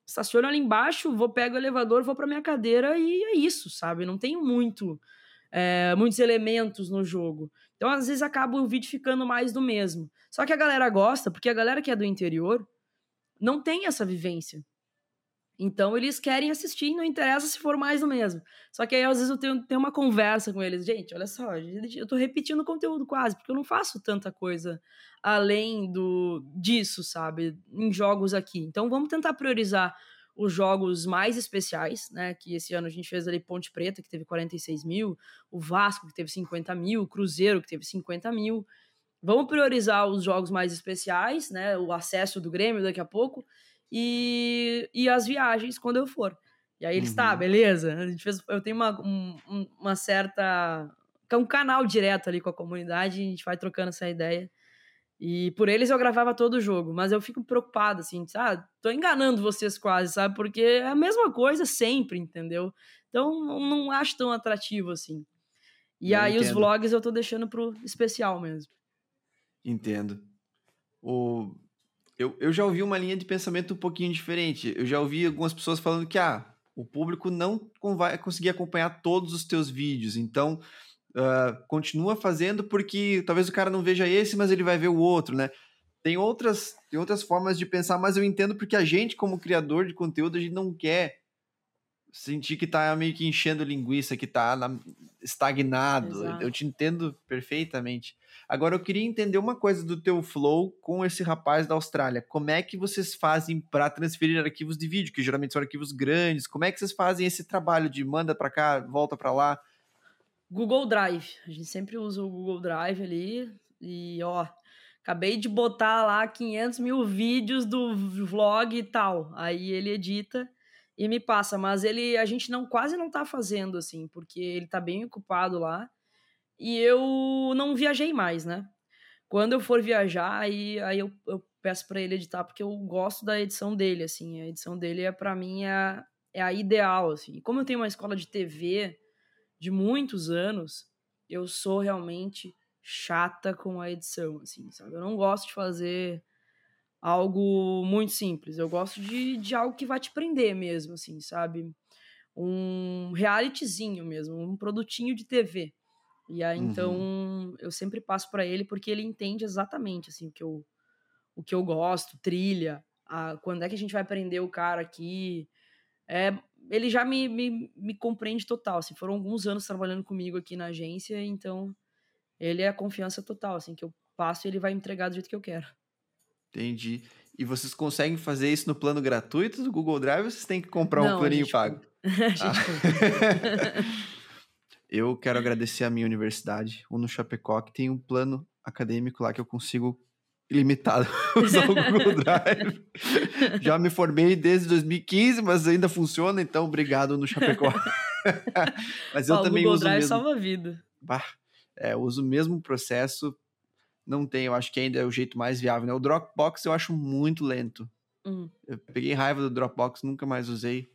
Estaciono ali embaixo, vou, pego o elevador, vou pra minha cadeira e é isso, sabe? Não tenho muito, é, muitos elementos no jogo. Então, às vezes, acaba o vídeo ficando mais do mesmo. Só que a galera gosta, porque a galera que é do interior não tem essa vivência. Então eles querem assistir, não interessa se for mais do mesmo. Só que aí às vezes eu tenho, tenho uma conversa com eles. Gente, olha só, eu tô repetindo o conteúdo quase, porque eu não faço tanta coisa além do disso, sabe? Em jogos aqui. Então vamos tentar priorizar os jogos mais especiais, né? Que esse ano a gente fez ali Ponte Preta, que teve 46 mil, o Vasco, que teve 50 mil, o Cruzeiro, que teve 50 mil. Vamos priorizar os jogos mais especiais, né? O acesso do Grêmio daqui a pouco e, e as viagens quando eu for. E aí eles, tá, Uhum. beleza. A gente fez, eu tenho uma, um- um- uma certa. que é um canal direto ali com a comunidade, a gente vai trocando essa ideia. E por eles eu gravava todo o jogo, mas eu fico preocupado, assim, sabe? Tô enganando vocês quase, sabe? Porque é a mesma coisa sempre, entendeu? Então não acho tão atrativo assim. E Eu aí os entendo. vlogs eu tô deixando pro especial mesmo. Entendo. O... Eu, eu já ouvi uma linha de pensamento um pouquinho diferente. Eu já ouvi algumas pessoas falando que ah, o público não vai conseguir acompanhar todos os teus vídeos, então ah, continua fazendo porque talvez o cara não veja esse, mas ele vai ver o outro, né? Tem outras, tem outras formas de pensar, mas eu entendo porque a gente, como criador de conteúdo, a gente não quer sentir que tá meio que enchendo linguiça, que tá na- estagnado. Exato. Eu te entendo perfeitamente. Agora eu queria entender uma coisa do teu flow com esse rapaz da Austrália. Como é que vocês fazem para transferir arquivos de vídeo, que geralmente são arquivos grandes? Como é que vocês fazem esse trabalho de manda para cá, volta para lá? Google Drive. A gente sempre usa o Google Drive ali. E, ó, acabei de botar lá 500 mil vídeos do vlog e tal. Aí ele edita e me passa. Mas ele, a gente não quase não tá fazendo, assim, porque ele tá bem ocupado lá. E eu não viajei mais, né? Quando eu for viajar, aí, aí eu, eu peço para ele editar, porque eu gosto da edição dele, assim. A edição dele, é para mim, é é a ideal, assim. Como eu tenho uma escola de TV de muitos anos, eu sou realmente chata com a edição, assim, sabe? Eu não gosto de fazer algo muito simples. Eu gosto de, de algo que vai te prender mesmo, assim, sabe? Um realityzinho mesmo, um produtinho de TV. E aí, Uhum. então, eu sempre passo para ele porque ele entende exatamente, assim, o que eu, o que eu gosto, trilha, a, quando é que a gente vai prender o cara aqui. É, ele já me, me, me compreende total, assim, foram alguns anos trabalhando comigo aqui na agência, então ele é a confiança total, assim, que eu passo e ele vai entregar do jeito que eu quero. Entendi. E vocês conseguem fazer isso no plano gratuito do Google Drive ou vocês têm que comprar Não, um planinho pago? ah. eu quero agradecer a minha universidade, o no Chapecó, que tem um plano acadêmico lá que eu consigo ilimitado usar o Google Drive. Já me formei desde 2015, mas ainda funciona, então obrigado no Chapecó. mas eu oh, também Google uso Drive mesmo. salva a vida. Bah, é, uso o mesmo processo. Não tem, eu acho que ainda é o jeito mais viável. Né? O Dropbox eu acho muito lento. Hum. Eu peguei raiva do Dropbox, nunca mais usei.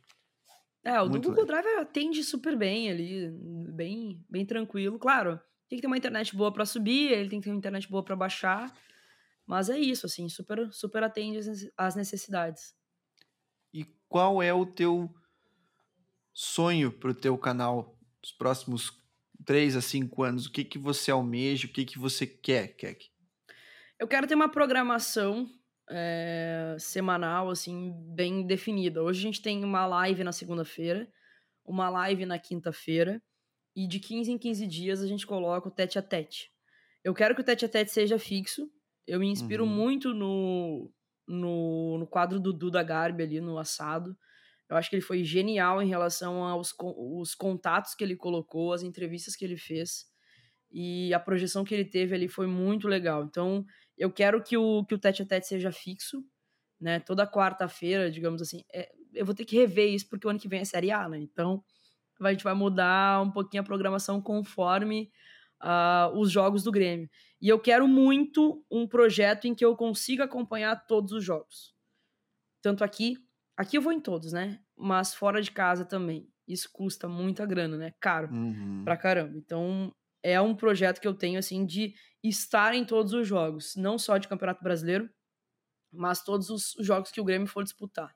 É, o muito do Google lento. Drive atende super bem ali, bem, bem tranquilo. Claro, tem que ter uma internet boa para subir, ele tem que ter uma internet boa para baixar. Mas é isso, assim, super, super atende às necessidades. E qual é o teu sonho para o teu canal nos próximos três a cinco anos? O que que você almeja? O que que você quer, Kek? Eu quero ter uma programação é, semanal, assim, bem definida. Hoje a gente tem uma live na segunda-feira, uma live na quinta-feira, e de 15 em 15 dias a gente coloca o tete a tete. Eu quero que o tete a tete seja fixo, eu me inspiro uhum. muito no, no, no, quadro do Duda Garbi ali, no assado. Eu acho que ele foi genial em relação aos os contatos que ele colocou, as entrevistas que ele fez. E a projeção que ele teve ali foi muito legal. Então, eu quero que o, que o tete a tete seja fixo, né? Toda quarta-feira, digamos assim. É, eu vou ter que rever isso, porque o ano que vem é Série A, né? Então, a gente vai mudar um pouquinho a programação conforme uh, os jogos do Grêmio. E eu quero muito um projeto em que eu consiga acompanhar todos os jogos. Tanto aqui, aqui eu vou em todos, né? Mas fora de casa também. Isso custa muita grana, né? Caro uhum. pra caramba. Então, é um projeto que eu tenho, assim, de estar em todos os jogos. Não só de Campeonato Brasileiro, mas todos os jogos que o Grêmio for disputar.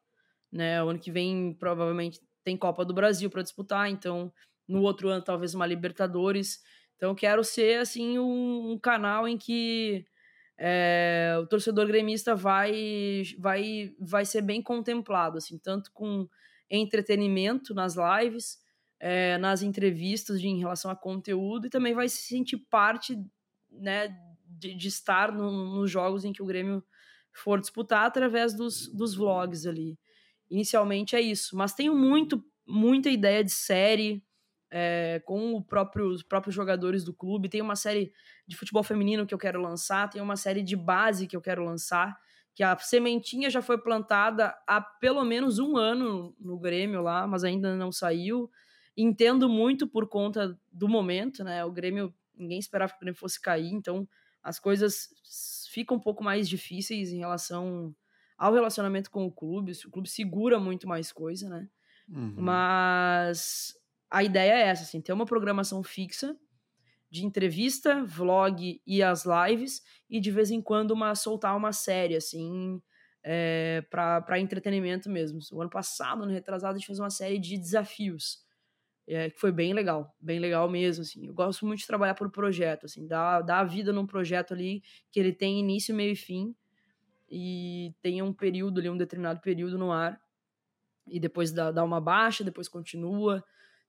Né? O ano que vem, provavelmente, tem Copa do Brasil para disputar, então no outro ano talvez uma Libertadores. Então, quero ser, assim, um, um canal em que é, o torcedor gremista vai, vai, vai ser bem contemplado, assim, tanto com entretenimento nas lives, é, nas entrevistas de, em relação a conteúdo, e também vai se sentir parte, né, de, de estar no, nos jogos em que o Grêmio for disputar através dos, dos vlogs ali. Inicialmente é isso, mas tenho muito, muita ideia de série, é, com o próprio, os próprios jogadores do clube. Tem uma série de futebol feminino que eu quero lançar, tem uma série de base que eu quero lançar, que a sementinha já foi plantada há pelo menos um ano no Grêmio lá, mas ainda não saiu. Entendo muito por conta do momento, né? O Grêmio, ninguém esperava que o Grêmio fosse cair, então as coisas ficam um pouco mais difíceis em relação ao relacionamento com o clube. O clube segura muito mais coisa, né? Uhum. Mas a ideia é essa, assim, ter uma programação fixa de entrevista, vlog e as lives, e de vez em quando uma, soltar uma série, assim, é, para entretenimento mesmo. O ano passado, no retrasado, a gente fez uma série de desafios, é, que foi bem legal, bem legal mesmo, assim. Eu gosto muito de trabalhar por projeto, assim, dar, dar a vida num projeto ali que ele tem início, meio e fim, e tem um período ali, um determinado período no ar, e depois dá, dá uma baixa, depois continua,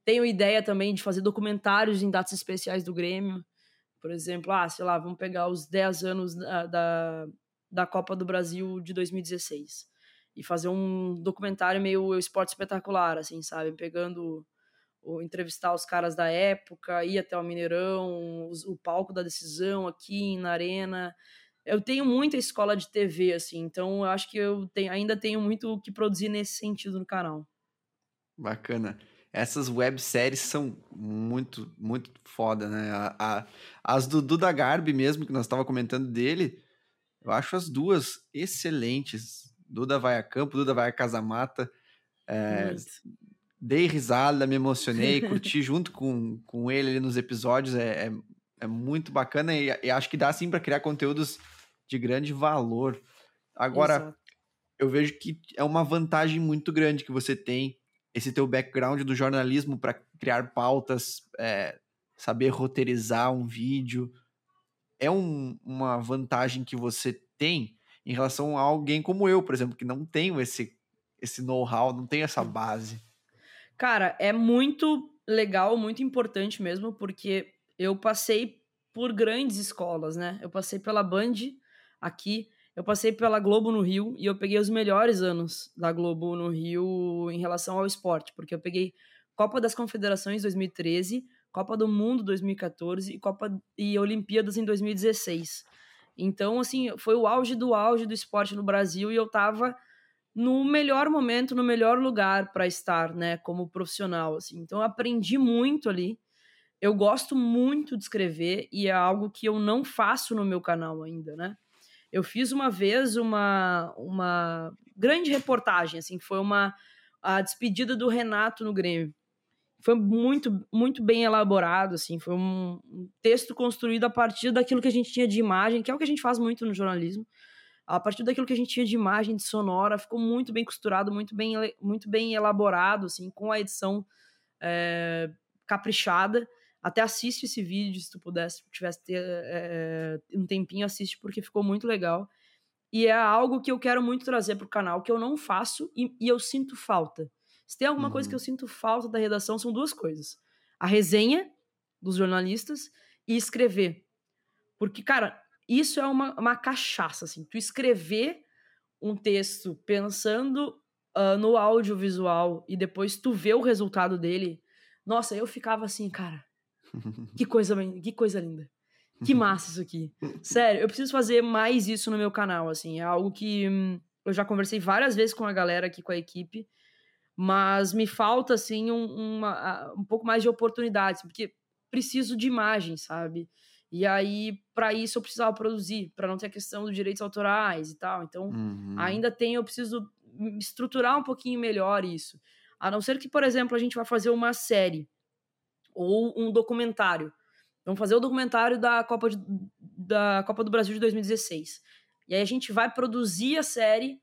tenho ideia também de fazer documentários em datas especiais do Grêmio. Por exemplo, ah, sei lá, vamos pegar os 10 anos da, da, da Copa do Brasil de 2016 e fazer um documentário meio esporte espetacular, assim, sabe? Pegando, o, entrevistar os caras da época, ir até o Mineirão, os, o palco da decisão aqui na Arena. Eu tenho muita escola de TV, assim, então eu acho que eu tenho, ainda tenho muito o que produzir nesse sentido no canal. Bacana essas webséries são muito, muito foda, né? A, a, as do Duda Garbi mesmo, que nós estava comentando dele, eu acho as duas excelentes. Duda vai a campo, Duda vai a casa mata. É, dei risada, me emocionei, curti junto com, com ele ali nos episódios. É, é, é muito bacana e, e, acho que dá sim para criar conteúdos de grande valor. Agora, Exato. eu vejo que é uma vantagem muito grande que você tem esse teu background do jornalismo para criar pautas, é, saber roteirizar um vídeo, é um, uma vantagem que você tem em relação a alguém como eu, por exemplo, que não tenho esse, esse know-how, não tenho essa base. Cara, é muito legal, muito importante mesmo, porque eu passei por grandes escolas, né? Eu passei pela Band aqui, eu passei pela Globo no Rio e eu peguei os melhores anos da Globo no Rio em relação ao esporte, porque eu peguei Copa das Confederações 2013, Copa do Mundo 2014 e Copa e Olimpíadas em 2016. Então, assim, foi o auge do auge do esporte no Brasil e eu tava no melhor momento, no melhor lugar para estar, né, como profissional, assim. Então, aprendi muito ali. Eu gosto muito de escrever e é algo que eu não faço no meu canal ainda, né? Eu fiz uma vez uma, uma grande reportagem, assim, que foi uma a despedida do Renato no Grêmio. Foi muito, muito bem elaborado, assim, foi um, texto construído a partir daquilo que a gente tinha de imagem, que é o que a gente faz muito no jornalismo, a partir daquilo que a gente tinha de imagem, de sonora, ficou muito bem costurado, muito bem, muito bem elaborado, assim, com a edição é, caprichada. Até assiste esse vídeo, se tu pudesse, se tivesse ter, é, um tempinho, assiste, porque ficou muito legal. E é algo que eu quero muito trazer pro canal, que eu não faço e, e eu sinto falta. Se tem alguma uhum. coisa que eu uhum. sinto falta da redação, são duas coisas. A resenha dos jornalistas e escrever. Porque, cara, isso é uma, uma cachaça, assim. Tu escrever um texto pensando uh, no audiovisual e depois tu vê o resultado dele. Nossa, eu ficava assim, cara, que coisa, que coisa linda. Que massa isso aqui. Sério, eu preciso fazer mais isso no meu canal, assim. É algo que hum, eu já conversei várias vezes com a galera aqui, com a equipe mas me falta assim um, uma, um pouco mais de oportunidades, porque preciso de imagem, sabe? E aí, para isso, eu precisava produzir, para não ter a questão dos direitos autorais e tal. Então, uhum. ainda tem, eu preciso estruturar um pouquinho melhor isso. A não ser que, por exemplo, a gente vai fazer uma série ou um documentário. Vamos fazer o documentário da Copa, de, da Copa do Brasil de 2016. E aí a gente vai produzir a série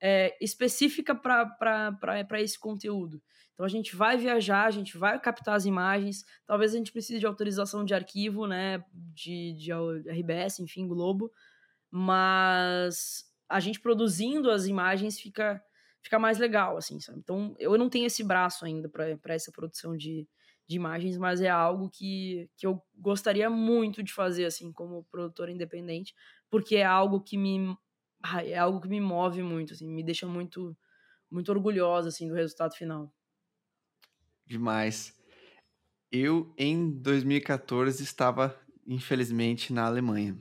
é, específica para esse conteúdo. Então a gente vai viajar, a gente vai captar as imagens, talvez a gente precise de autorização de arquivo, né, de, de RBS, enfim, Globo, mas a gente produzindo as imagens fica, fica mais legal, assim, sabe? Então eu não tenho esse braço ainda para essa produção de, de imagens, mas é algo que, que eu gostaria muito de fazer, assim, como produtora independente, porque é algo que me é algo que me move muito, assim, me deixa muito, muito orgulhosa, assim, do resultado final. Demais. Eu, em 2014, estava, infelizmente, na Alemanha.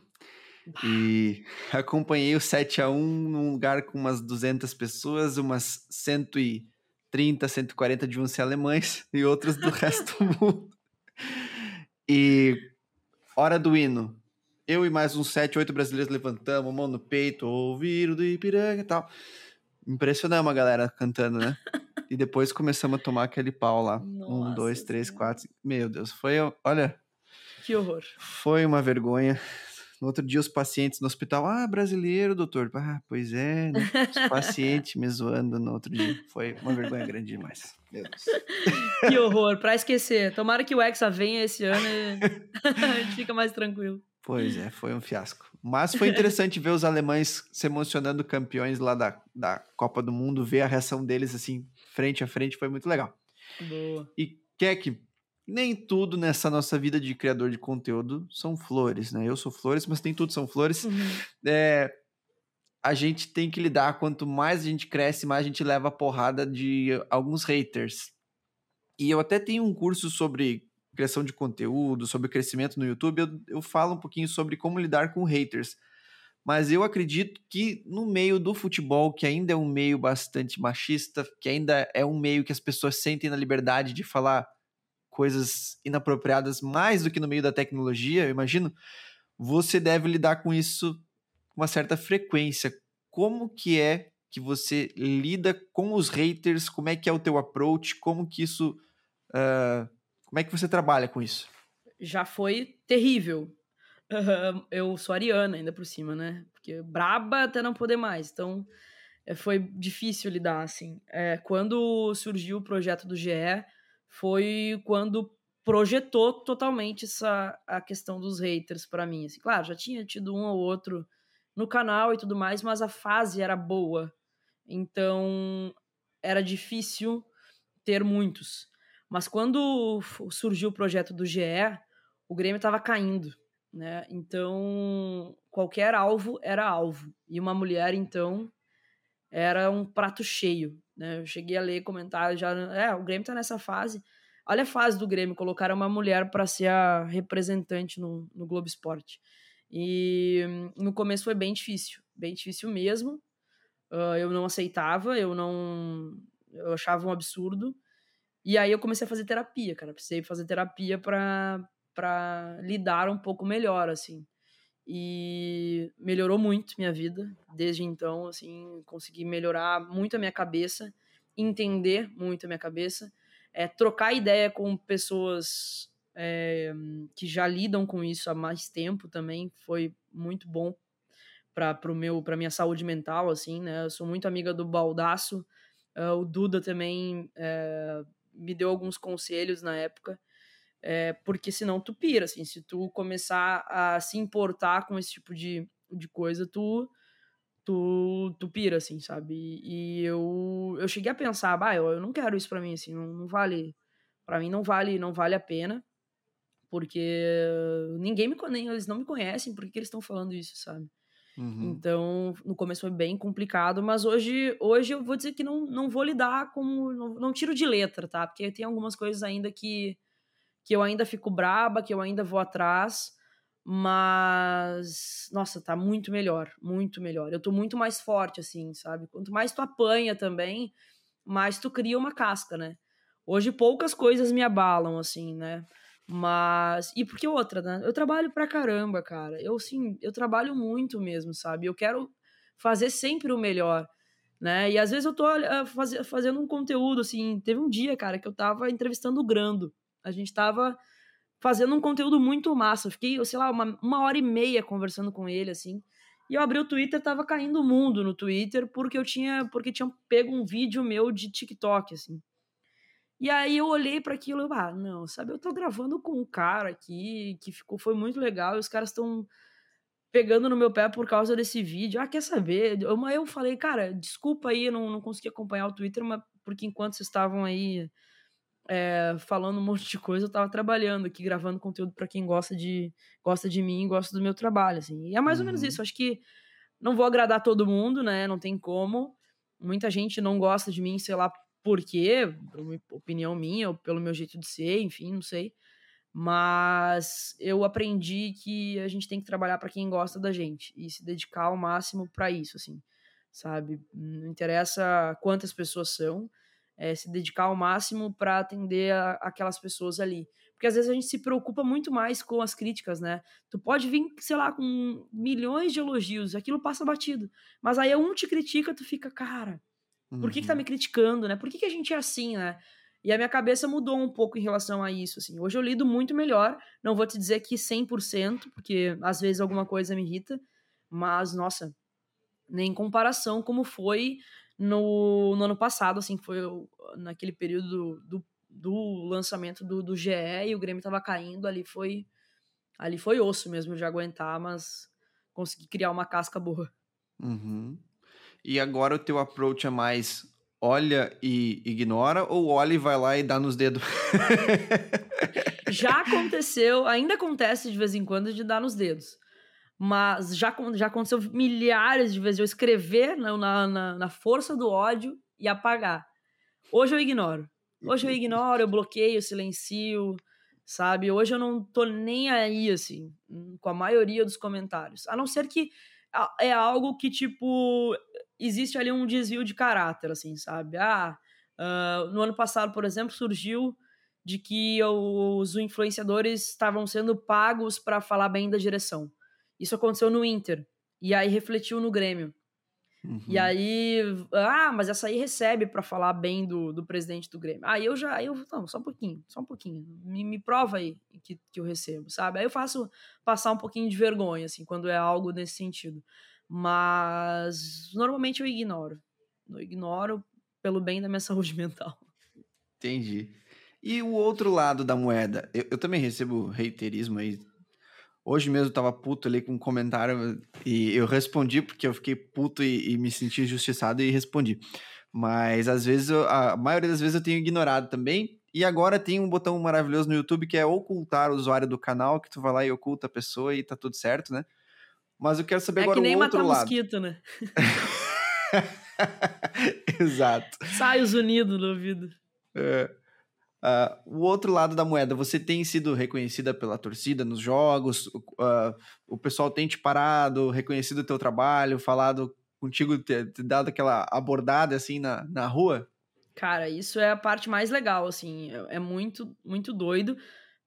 E acompanhei o 7 a 1 num lugar com umas 200 pessoas, umas 130, 140 de uns alemães e outros do resto do mundo. E hora do hino, eu e mais uns sete, oito brasileiros levantamos, mão no peito, ouviram do Ipiranga e tal. Impressionamos a galera cantando, né? e depois começamos a tomar aquele pau lá. Nossa, um, dois, três, quatro. Meu Deus, foi. Olha. Que horror. Foi uma vergonha. No outro dia, os pacientes no hospital. Ah, brasileiro, doutor. Ah, pois é, né? Os pacientes me zoando no outro dia. Foi uma vergonha grande demais. Meu Deus. Que horror, pra esquecer. Tomara que o Hexa venha esse ano e a gente fica mais tranquilo. Pois é, foi um fiasco. Mas foi interessante ver os alemães se emocionando campeões lá da, da Copa do Mundo, ver a reação deles assim, frente a frente, foi muito legal. Boa. E que nem tudo nessa nossa vida de criador de conteúdo são flores, né? Eu sou flores, mas nem tudo são flores. Uhum. É, a gente tem que lidar, quanto mais a gente cresce, mais a gente leva a porrada de alguns haters. E eu até tenho um curso sobre criação de conteúdo, sobre crescimento no YouTube, eu, eu falo um pouquinho sobre como lidar com haters. Mas eu acredito que no meio do futebol, que ainda é um meio bastante machista, que ainda é um meio que as pessoas sentem na liberdade de falar coisas inapropriadas mais do que no meio da tecnologia, eu imagino, você deve lidar com isso com uma certa frequência. Como que é que você lida com os haters? Como é que é o teu approach? Como que isso uh, como é que você trabalha com isso? Já foi terrível. Uhum, eu sou ariana ainda por cima, né? Porque braba até não poder mais. Então, é, foi difícil lidar, assim. É, quando surgiu o projeto do GE, foi quando projetou totalmente essa a questão dos haters para mim. Assim, claro, já tinha tido um ou outro no canal e tudo mais, mas a fase era boa. Então, era difícil ter muitos. Mas quando surgiu o projeto do GE, o Grêmio estava caindo, né? Então, qualquer alvo era alvo. E uma mulher, então, era um prato cheio, né? Eu cheguei a ler comentários já, é, o Grêmio tá nessa fase. Olha a fase do Grêmio, colocaram uma mulher para ser a representante no, no Globo Esporte. E no começo foi bem difícil, bem difícil mesmo. Uh, eu não aceitava, eu não. Eu achava um absurdo. E aí eu comecei a fazer terapia, cara. Precisei fazer terapia para para lidar um pouco melhor, assim. E melhorou muito minha vida. Desde então, assim, consegui melhorar muito a minha cabeça, entender muito a minha cabeça, é, trocar ideia com pessoas é, que já lidam com isso há mais tempo também foi muito bom para pro meu para minha saúde mental assim né? Eu sou muito amiga do Baldaço uh, o Duda também uh, me deu alguns conselhos na época uh, porque senão tu pira assim se tu começar a se importar com esse tipo de, de coisa tu tu, tu pira assim sabe e, e eu eu cheguei a pensar bah eu, eu não quero isso para mim assim não, não vale para mim não vale não vale a pena porque ninguém me nem eles não me conhecem por que eles estão falando isso sabe Uhum. Então, no começo foi bem complicado, mas hoje, hoje eu vou dizer que não, não vou lidar como. Não, não tiro de letra, tá? Porque tem algumas coisas ainda que, que eu ainda fico braba, que eu ainda vou atrás, mas. Nossa, tá muito melhor, muito melhor. Eu tô muito mais forte, assim, sabe? Quanto mais tu apanha também, mais tu cria uma casca, né? Hoje poucas coisas me abalam, assim, né? Mas. E porque outra, né? Eu trabalho pra caramba, cara. Eu, sim, eu trabalho muito mesmo, sabe? Eu quero fazer sempre o melhor, né? E às vezes eu tô uh, faz, fazendo um conteúdo, assim. Teve um dia, cara, que eu tava entrevistando o Grando. A gente tava fazendo um conteúdo muito massa. Eu fiquei, sei lá, uma, uma hora e meia conversando com ele, assim. E eu abri o Twitter, tava caindo o mundo no Twitter, porque eu tinha. Porque tinham pego um vídeo meu de TikTok, assim. E aí eu olhei para aquilo e ah, não, sabe, eu tô gravando com um cara aqui que ficou foi muito legal, e os caras estão pegando no meu pé por causa desse vídeo. Ah, quer saber? Eu, mas eu falei, cara, desculpa aí, não, não consegui acompanhar o Twitter, mas porque enquanto vocês estavam aí é, falando um monte de coisa, eu tava trabalhando aqui, gravando conteúdo para quem gosta de gosta de mim, gosta do meu trabalho, assim. E é mais uhum. ou menos uhum. isso. Acho que não vou agradar todo mundo, né? Não tem como. Muita gente não gosta de mim, sei lá, por quê, por uma opinião minha, ou pelo meu jeito de ser, enfim, não sei. Mas eu aprendi que a gente tem que trabalhar para quem gosta da gente e se dedicar ao máximo para isso, assim, sabe? Não interessa quantas pessoas são, é se dedicar ao máximo para atender a, aquelas pessoas ali. Porque às vezes a gente se preocupa muito mais com as críticas, né? Tu pode vir, sei lá, com milhões de elogios, aquilo passa batido. Mas aí um te critica, tu fica, cara, por que, que tá uhum. me criticando, né? Por que, que a gente é assim, né? E a minha cabeça mudou um pouco em relação a isso, assim. Hoje eu lido muito melhor, não vou te dizer que 100%, porque às vezes alguma coisa me irrita, mas, nossa, nem em comparação como foi no, no ano passado, assim, foi naquele período do, do, do lançamento do, do GE e o Grêmio tava caindo, ali foi, ali foi osso mesmo de aguentar, mas consegui criar uma casca boa. Uhum. E agora o teu approach é mais olha e ignora ou olha e vai lá e dá nos dedos? já aconteceu, ainda acontece de vez em quando de dar nos dedos. Mas já, já aconteceu milhares de vezes eu escrever na, na, na força do ódio e apagar. Hoje eu ignoro. Hoje eu ignoro, eu bloqueio, silencio, sabe? Hoje eu não tô nem aí, assim, com a maioria dos comentários. A não ser que é algo que, tipo, existe ali um desvio de caráter, assim, sabe? Ah, uh, no ano passado, por exemplo, surgiu de que os influenciadores estavam sendo pagos para falar bem da direção. Isso aconteceu no Inter. E aí refletiu no Grêmio. Uhum. E aí, ah, mas essa aí recebe para falar bem do, do presidente do Grêmio. Aí eu já, aí eu, não, só um pouquinho, só um pouquinho. Me, me prova aí que, que eu recebo, sabe? Aí eu faço passar um pouquinho de vergonha, assim, quando é algo nesse sentido. Mas normalmente eu ignoro. Eu ignoro pelo bem da minha saúde mental. Entendi. E o outro lado da moeda, eu, eu também recebo reiterismo aí Hoje mesmo eu tava puto ali com um comentário e eu respondi porque eu fiquei puto e, e me senti injustiçado e respondi. Mas às vezes, eu, a maioria das vezes eu tenho ignorado também. E agora tem um botão maravilhoso no YouTube que é ocultar o usuário do canal, que tu vai lá e oculta a pessoa e tá tudo certo, né? Mas eu quero saber é agora o outro lado. É que nem matar mosquito, né? Exato. Sai os unidos no ouvido. É. Uh, o outro lado da moeda, você tem sido reconhecida pela torcida nos jogos, uh, o pessoal tem te parado, reconhecido o teu trabalho, falado contigo, te, te dado aquela abordada assim na, na rua? Cara, isso é a parte mais legal, assim, é, é muito, muito doido,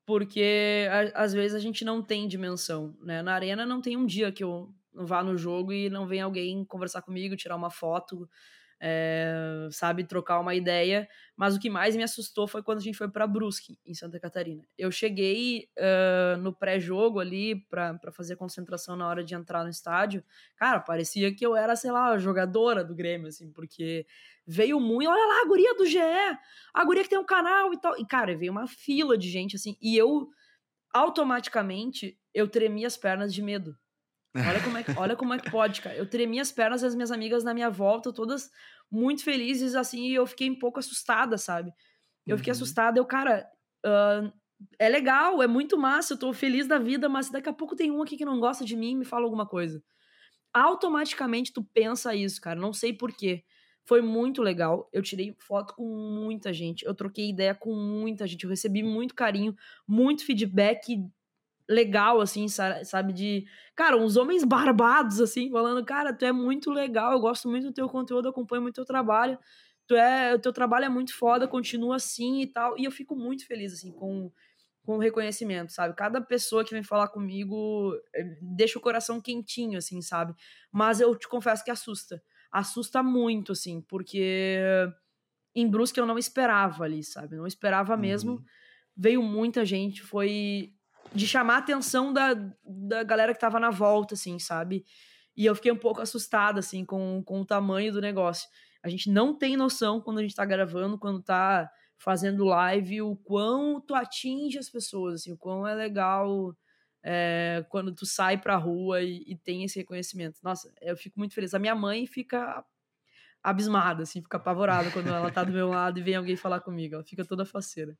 porque a, às vezes a gente não tem dimensão, né? Na arena não tem um dia que eu vá no jogo e não vem alguém conversar comigo, tirar uma foto, é, sabe, trocar uma ideia. Mas o que mais me assustou foi quando a gente foi para Brusque, em Santa Catarina. Eu cheguei uh, no pré-jogo ali para fazer concentração na hora de entrar no estádio. Cara, parecia que eu era, sei lá, jogadora do Grêmio, assim, porque veio muito. Olha lá, a guria do GE, a guria que tem um canal e tal. E, cara, veio uma fila de gente, assim, e eu automaticamente eu tremi as pernas de medo. Olha como, é que, olha como é que pode, cara. Eu tremi as pernas e as minhas amigas na minha volta, todas muito felizes, assim, e eu fiquei um pouco assustada, sabe? Eu fiquei uhum. assustada, eu, cara, uh, é legal, é muito massa, eu tô feliz da vida, mas daqui a pouco tem um aqui que não gosta de mim e me fala alguma coisa. Automaticamente tu pensa isso, cara, não sei porquê. Foi muito legal. Eu tirei foto com muita gente. Eu troquei ideia com muita gente. Eu recebi muito carinho, muito feedback legal, assim, sabe? De, cara, uns homens barbados, assim, falando, cara, tu é muito legal, eu gosto muito do teu conteúdo, acompanho muito o teu trabalho, tu é, o teu trabalho é muito foda, continua assim e tal. E eu fico muito feliz, assim, com, com o reconhecimento, sabe? Cada pessoa que vem falar comigo eh, deixa o coração quentinho, assim, sabe? Mas eu te confesso que assusta. Assusta muito, assim, porque em Brusque eu não esperava ali, sabe? Não esperava mesmo. Uhum. Veio muita gente, foi de chamar a atenção da, da galera que tava na volta, assim, sabe? E eu fiquei um pouco assustada, assim, com, com o tamanho do negócio. A gente não tem noção quando a gente tá gravando, quando tá fazendo live, o quão tu atinge as pessoas, assim, o quão é legal é, quando tu sai pra rua e, e, tem esse reconhecimento. Nossa, eu fico muito feliz. A minha mãe fica abismada, assim, fica apavorada quando ela tá do meu lado e vem alguém falar comigo. Ela fica toda faceira.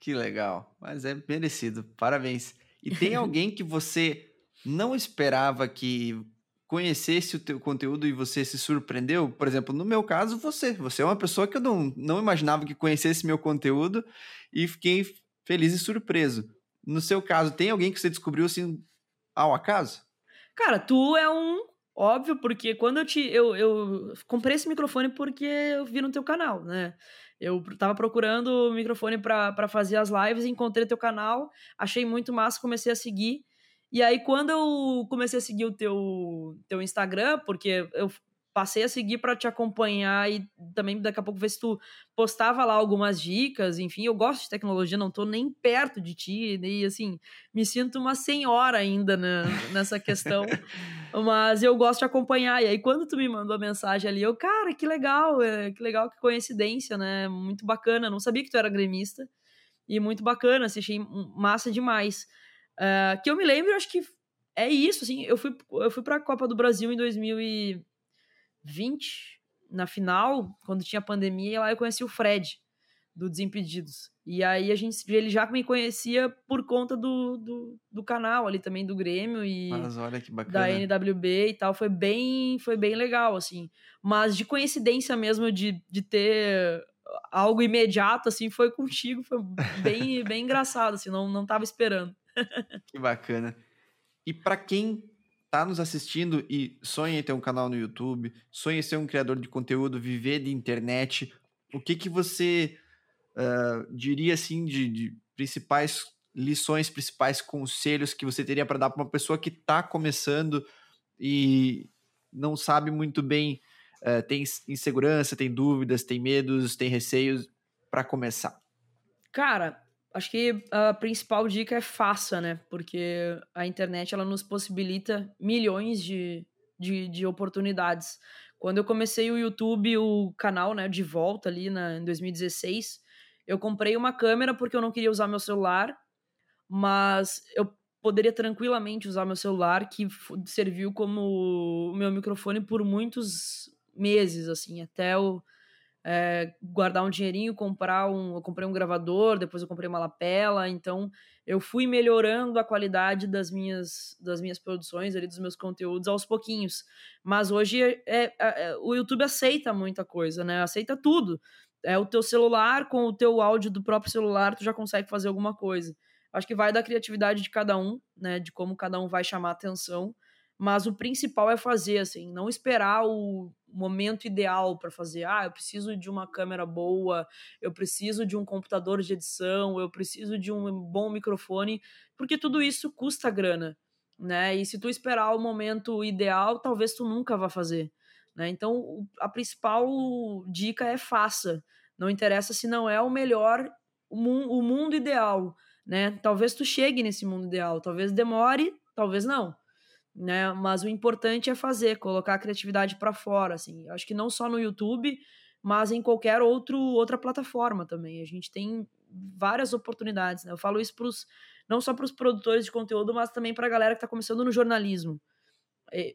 Que legal, mas é merecido. Parabéns. E tem alguém que você não esperava que conhecesse o teu conteúdo e você se surpreendeu? Por exemplo, no meu caso, você. Você é uma pessoa que eu não, não imaginava que conhecesse meu conteúdo e fiquei feliz e surpreso. No seu caso, tem alguém que você descobriu assim ao acaso? Cara, tu é um óbvio, porque quando eu te. Eu, eu comprei esse microfone porque eu vi no teu canal, né? Eu tava procurando microfone para fazer as lives, encontrei teu canal, achei muito massa, comecei a seguir. E aí, quando eu comecei a seguir o teu, teu Instagram, porque eu passei a seguir para te acompanhar e também daqui a pouco ver se tu postava lá algumas dicas, enfim, eu gosto de tecnologia, não tô nem perto de ti, e assim, me sinto uma senhora ainda na, nessa questão, mas eu gosto de acompanhar, e aí quando tu me mandou a mensagem ali, eu, cara, que legal, é, que legal, que coincidência, né, muito bacana, não sabia que tu era gremista, e muito bacana, assim, achei massa demais. Uh, que eu me lembro, acho que é isso, assim, eu fui, eu fui pra Copa do Brasil em 2000 e 20, na final, quando tinha pandemia, lá eu conheci o Fred, do Desimpedidos. E aí a gente, ele já me conhecia por conta do, do, do canal ali também, do Grêmio e Mas olha que bacana. da NWB e tal. Foi bem, foi bem legal, assim. Mas de coincidência mesmo de, de ter algo imediato, assim, foi contigo. Foi bem, bem engraçado, assim, não, não tava esperando. que bacana. E para quem tá nos assistindo e sonha em ter um canal no YouTube, sonha em ser um criador de conteúdo, viver de internet, o que que você uh, diria assim de, de, principais lições, principais conselhos que você teria para dar para uma pessoa que está começando e não sabe muito bem, uh, tem insegurança, tem dúvidas, tem medos, tem receios para começar? Cara, Acho que a principal dica é faça, né? Porque a internet ela nos possibilita milhões de, de, de oportunidades. Quando eu comecei o YouTube, o canal, né, de volta ali na, em 2016, eu comprei uma câmera porque eu não queria usar meu celular, mas eu poderia tranquilamente usar meu celular, que serviu como o meu microfone por muitos meses, assim, até o é, guardar um dinheirinho, comprar um. Eu comprei um gravador, depois eu comprei uma lapela, então eu fui melhorando a qualidade das minhas, das minhas produções ali, dos meus conteúdos aos pouquinhos. Mas hoje é, é, é, o YouTube aceita muita coisa, né? Aceita tudo. É o teu celular, com o teu áudio do próprio celular, tu já consegue fazer alguma coisa. Acho que vai da criatividade de cada um, né? De como cada um vai chamar atenção. Mas o principal é fazer, assim, não esperar o momento ideal para fazer. Ah, eu preciso de uma câmera boa, eu preciso de um computador de edição, eu preciso de um bom microfone, porque tudo isso custa grana, né? E se tu esperar o momento ideal, talvez tu nunca vá fazer, né? Então, a principal dica é faça. Não interessa se não é o melhor, o, mundo ideal, né? Talvez tu chegue nesse mundo ideal, talvez demore, talvez não né? Mas o importante é fazer, colocar a criatividade para fora, assim. Acho que não só no YouTube, mas em qualquer outro, outra plataforma também. A gente tem várias oportunidades, né? Eu falo isso pros, não só para os produtores de conteúdo, mas também para a galera que está começando no jornalismo.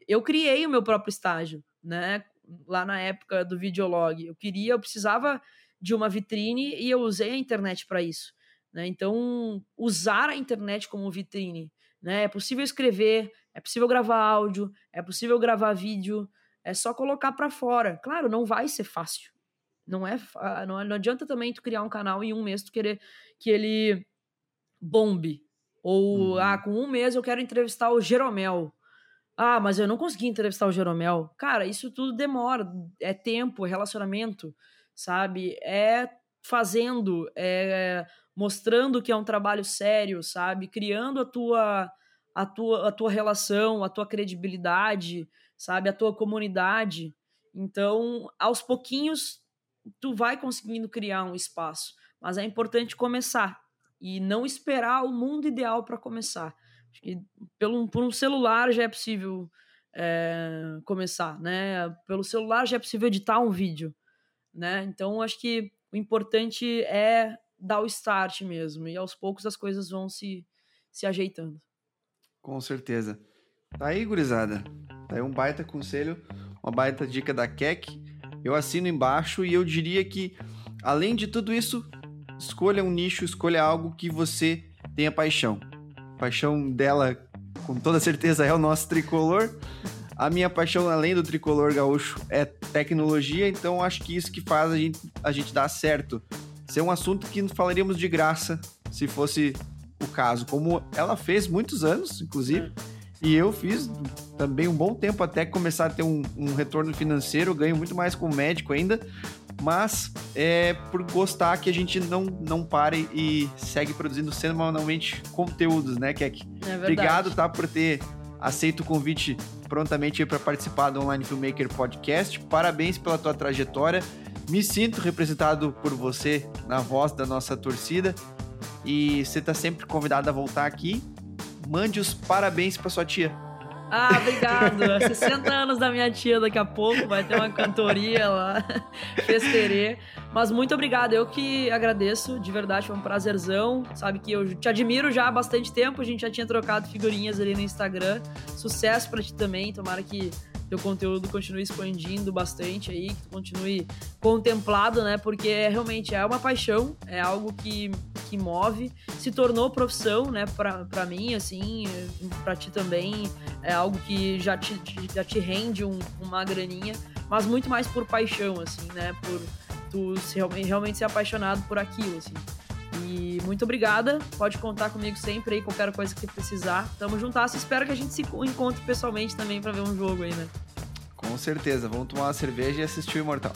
Eu criei o meu próprio estágio, né? Lá na época do videolog. Eu queria, eu precisava de uma vitrine e eu usei a internet para isso. Né? Então, usar a internet como vitrine. Né? É possível escrever, é possível gravar áudio, é possível gravar vídeo, é só colocar para fora. Claro, não vai ser fácil. Não é, não, adianta também tu criar um canal e um mês tu querer que ele bombe. Ou, uhum. ah, com um mês eu quero entrevistar o Jeromel. Ah, mas eu não consegui entrevistar o Jeromel. Cara, isso tudo demora. É tempo, é relacionamento, sabe? É fazendo, é mostrando que é um trabalho sério, sabe? Criando a tua a tua, a tua relação, a tua credibilidade, sabe? A tua comunidade. Então, aos pouquinhos, tu vai conseguindo criar um espaço. Mas é importante começar e não esperar o mundo ideal para começar. Acho que pelo, por um celular já é possível é, começar, né? Pelo celular já é possível editar um vídeo, né? Então, acho que o importante é dar o start mesmo. E aos poucos as coisas vão se, se ajeitando. Com certeza. Tá aí, gurizada. Tá aí um baita conselho, uma baita dica da Keck. Eu assino embaixo e eu diria que, além de tudo isso, escolha um nicho, escolha algo que você tenha paixão. A paixão dela, com toda certeza, é o nosso tricolor. A minha paixão, além do tricolor gaúcho, é tecnologia, então acho que isso que faz a gente, a gente dar certo. Ser um assunto que falaríamos de graça se fosse caso, como ela fez muitos anos, inclusive. E eu fiz também um bom tempo até começar a ter um, um retorno financeiro, ganho muito mais como médico ainda, mas é por gostar que a gente não, não pare e segue produzindo semanalmente conteúdos, né, Kek? É Obrigado, tá, por ter aceito o convite prontamente para participar do Online Filmmaker Podcast. Parabéns pela tua trajetória. Me sinto representado por você na voz da nossa torcida e você tá sempre convidado a voltar aqui. Mande os parabéns para sua tia. Ah, obrigado. 60 anos da minha tia daqui a pouco, vai ter uma cantoria lá, festerê. Mas muito obrigado, eu que agradeço, de verdade, foi um prazerzão. Sabe que eu te admiro já há bastante tempo, a gente já tinha trocado figurinhas ali no Instagram. Sucesso para ti também, tomara que teu conteúdo continue expandindo bastante aí, que tu continue contemplado, né? Porque é, realmente é uma paixão, é algo que, que move, se tornou profissão, né? Pra, pra mim, assim, pra ti também, é algo que já te, já te rende um, uma graninha, mas muito mais por paixão, assim, né? Por tu realmente, realmente ser apaixonado por aquilo, assim. E muito obrigada. Pode contar comigo sempre aí, qualquer coisa que precisar. Tamo juntas. Espero que a gente se encontre pessoalmente também para ver um jogo aí, né? Com certeza. Vamos tomar uma cerveja e assistir o Imortal.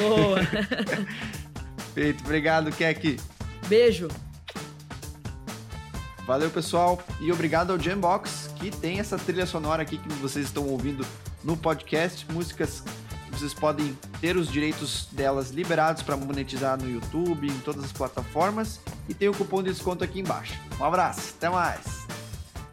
Boa! Feito. Obrigado, Kek. Beijo. Valeu, pessoal. E obrigado ao Jambox, que tem essa trilha sonora aqui que vocês estão ouvindo no podcast. Músicas vocês podem ter os direitos delas liberados para monetizar no YouTube, em todas as plataformas. E tem o cupom de desconto aqui embaixo. Um abraço, até mais!